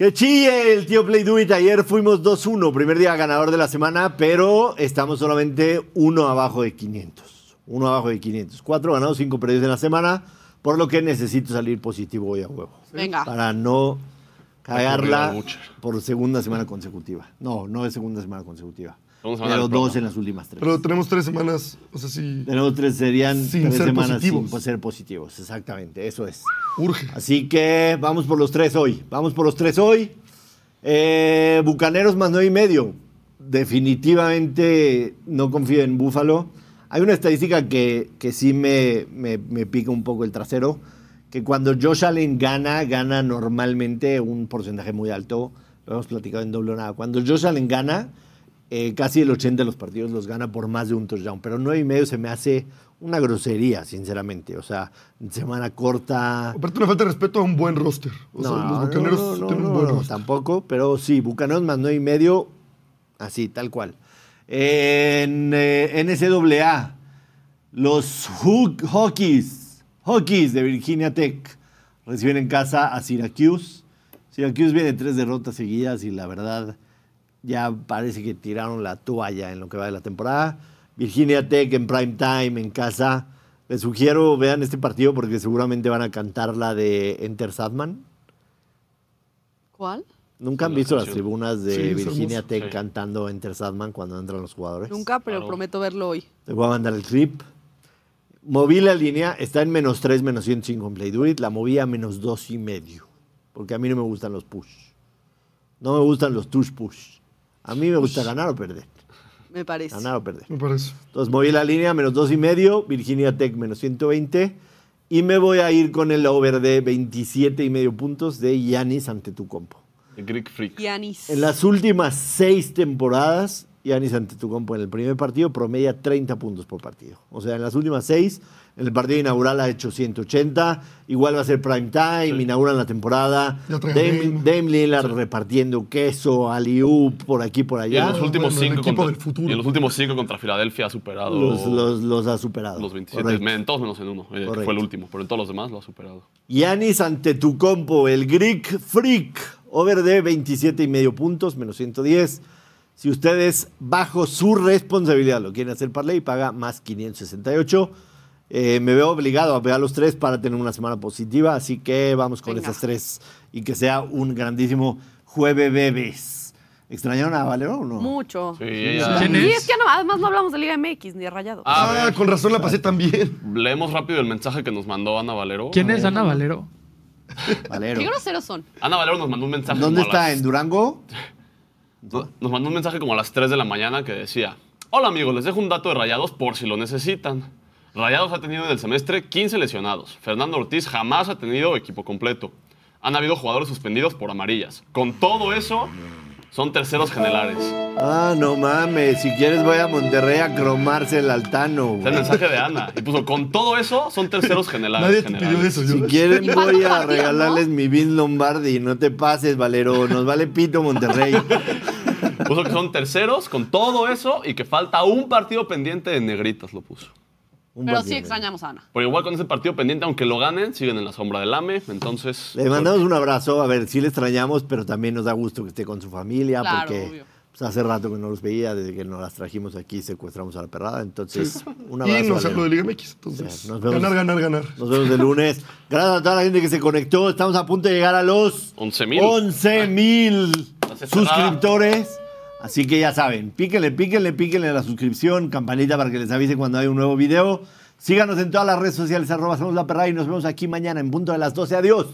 el tío Play Do It. Ayer fuimos 2-1, primer día ganador de la semana, pero estamos solamente uno abajo de 500. Uno abajo de 500. Cuatro ganados, cinco perdidos en la semana, por lo que necesito salir positivo hoy a huevo. Venga. Para no cagarla que mucho. por segunda semana consecutiva. No, no es segunda semana consecutiva. Pero dos en las últimas tres. Pero tenemos tres semanas, o sea, sí, Tenemos tres, serían Sin tres ser semanas positivos. sin ser positivos. Exactamente, eso es. urge. Así que vamos por los tres hoy. Vamos por los tres hoy. Eh, Bucaneros más nueve y medio. Definitivamente no confío en Búfalo. Hay una estadística que, que sí me, me- me pica un poco el trasero. Que cuando Josh Allen gana, gana normalmente un porcentaje muy alto. Lo hemos platicado en doble o nada. Cuando Josh Allen gana, eh, casi el 80 de los partidos los gana por más de un touchdown. Pero nueve y medio se me hace una grosería, sinceramente. O sea, semana corta. Aparte, una falta de respeto a un buen roster. O sea, los bucaneros no, no, tienen un no, buen no, roster. tampoco, pero sí, Bucaneros más nueve y medio, así, tal cual. En eh, NCAA, los Hokies, Hokies de Virginia Tech reciben en casa a Syracuse. Syracuse viene tres derrotas seguidas y la verdad ya parece que tiraron la toalla en lo que va de la temporada. Virginia Tech en prime time en casa. Les sugiero vean este partido porque seguramente van a cantar la de Enter Sadman. ¿Cuál? ¿Nunca han la visto las tribunas de Sí, Virginia. Tech Sí. cantando Enter Sadman cuando entran los jugadores? Nunca, pero Claro. prometo verlo hoy. Te voy a mandar el clip. Moví la línea, está en menos 3, menos 105 en Play Do It. La moví a menos 2 y medio. Porque a mí no me gustan los push. No me gustan los tush push. A mí me gusta ganar o perder. Me parece. Ganar o perder. Me parece. Entonces moví la línea menos 2 y medio, Virginia Tech menos 120 y me voy a ir con el over de 27 y medio puntos de Yanis ante tu compo. El Greek Freak. Giannis. En las últimas seis temporadas, Yanis ante tu compo en el primer partido promedia 30 puntos por partido. O sea, en las últimas seis, el partido inaugural ha hecho 180, igual va a ser prime time, inauguran la temporada. Lillard repartiendo queso, aliup por aquí por Y allá. en los últimos bueno, cinco equipo contra, del futuro. y en los últimos cinco contra Filadelfia ha superado Los, los- los ha superado. los 27. Correcto. En todos menos en uno, eh, que fue el último. Pero en todos los demás lo ha superado. Yanis ante tu compo, el Greek Freak, over de 27 y medio puntos, menos 110. Si ustedes, bajo su responsabilidad, lo quieren hacer parlay, paga más 568. Eh, me veo obligado a pegar los tres para tener una semana positiva, así que vamos con Venga. esas tres y que sea un grandísimo jueves bebés. ¿Extrañaron a Valero o no? Mucho. Sí, ella- ¿Quién Y es? es que no, además no hablamos de Liga MX ni de Rayados. Ah, Ah, con razón la pasé tan bien. Leemos rápido el mensaje que nos mandó Ana Valero. ¿Quién es Ana Valero? Valero. ¿Qué groseros son? Ana Valero nos mandó un mensaje. ¿Dónde como a está? las- ¿En Durango? No- Nos mandó un mensaje como a las 3 de la mañana que decía: Hola amigos, les dejo un dato de Rayados por si lo necesitan. Rayados ha tenido en el semestre 15 lesionados. Fernando Ortiz jamás ha tenido equipo completo. Han habido jugadores suspendidos por amarillas. Con todo eso, son terceros generales. Ah, no mames. Si quieres voy a Monterrey a cromarse el altano. Es el güey. mensaje de Ana. Y puso: Con todo eso, son terceros generales. Nadie te pidió generales". eso, Si yo. quieren Y falta voy a regalarles ¿no? mi Vince Lombardi. No te pases, Valero. Nos vale pito Monterrey. Puso que son terceros con todo eso y que falta un partido pendiente de negritas, lo puso. Un Pero sí extrañamos a Ana. Pero igual con ese partido pendiente, aunque lo ganen, siguen en la sombra del AME. Entonces. Le mandamos un abrazo. A ver, sí le extrañamos, pero también nos da gusto que esté con su familia. Claro, porque obvio. Pues hace rato que no los veía, desde que nos las trajimos aquí secuestramos a la perrada. Entonces, una vez. Y nos habló de Liga MX. Entonces, ganar, ganar, ganar. Nos vemos el lunes. Gracias a toda la gente que se conectó. Estamos a punto de llegar a los 11 mil 11 mil suscriptores. Así que ya saben, píquenle, píquenle, píquenle la suscripción, campanita para que les avise cuando hay un nuevo video. Síganos en todas las redes sociales, arroba somos la perra y nos vemos aquí mañana en punto de las 12. Adiós.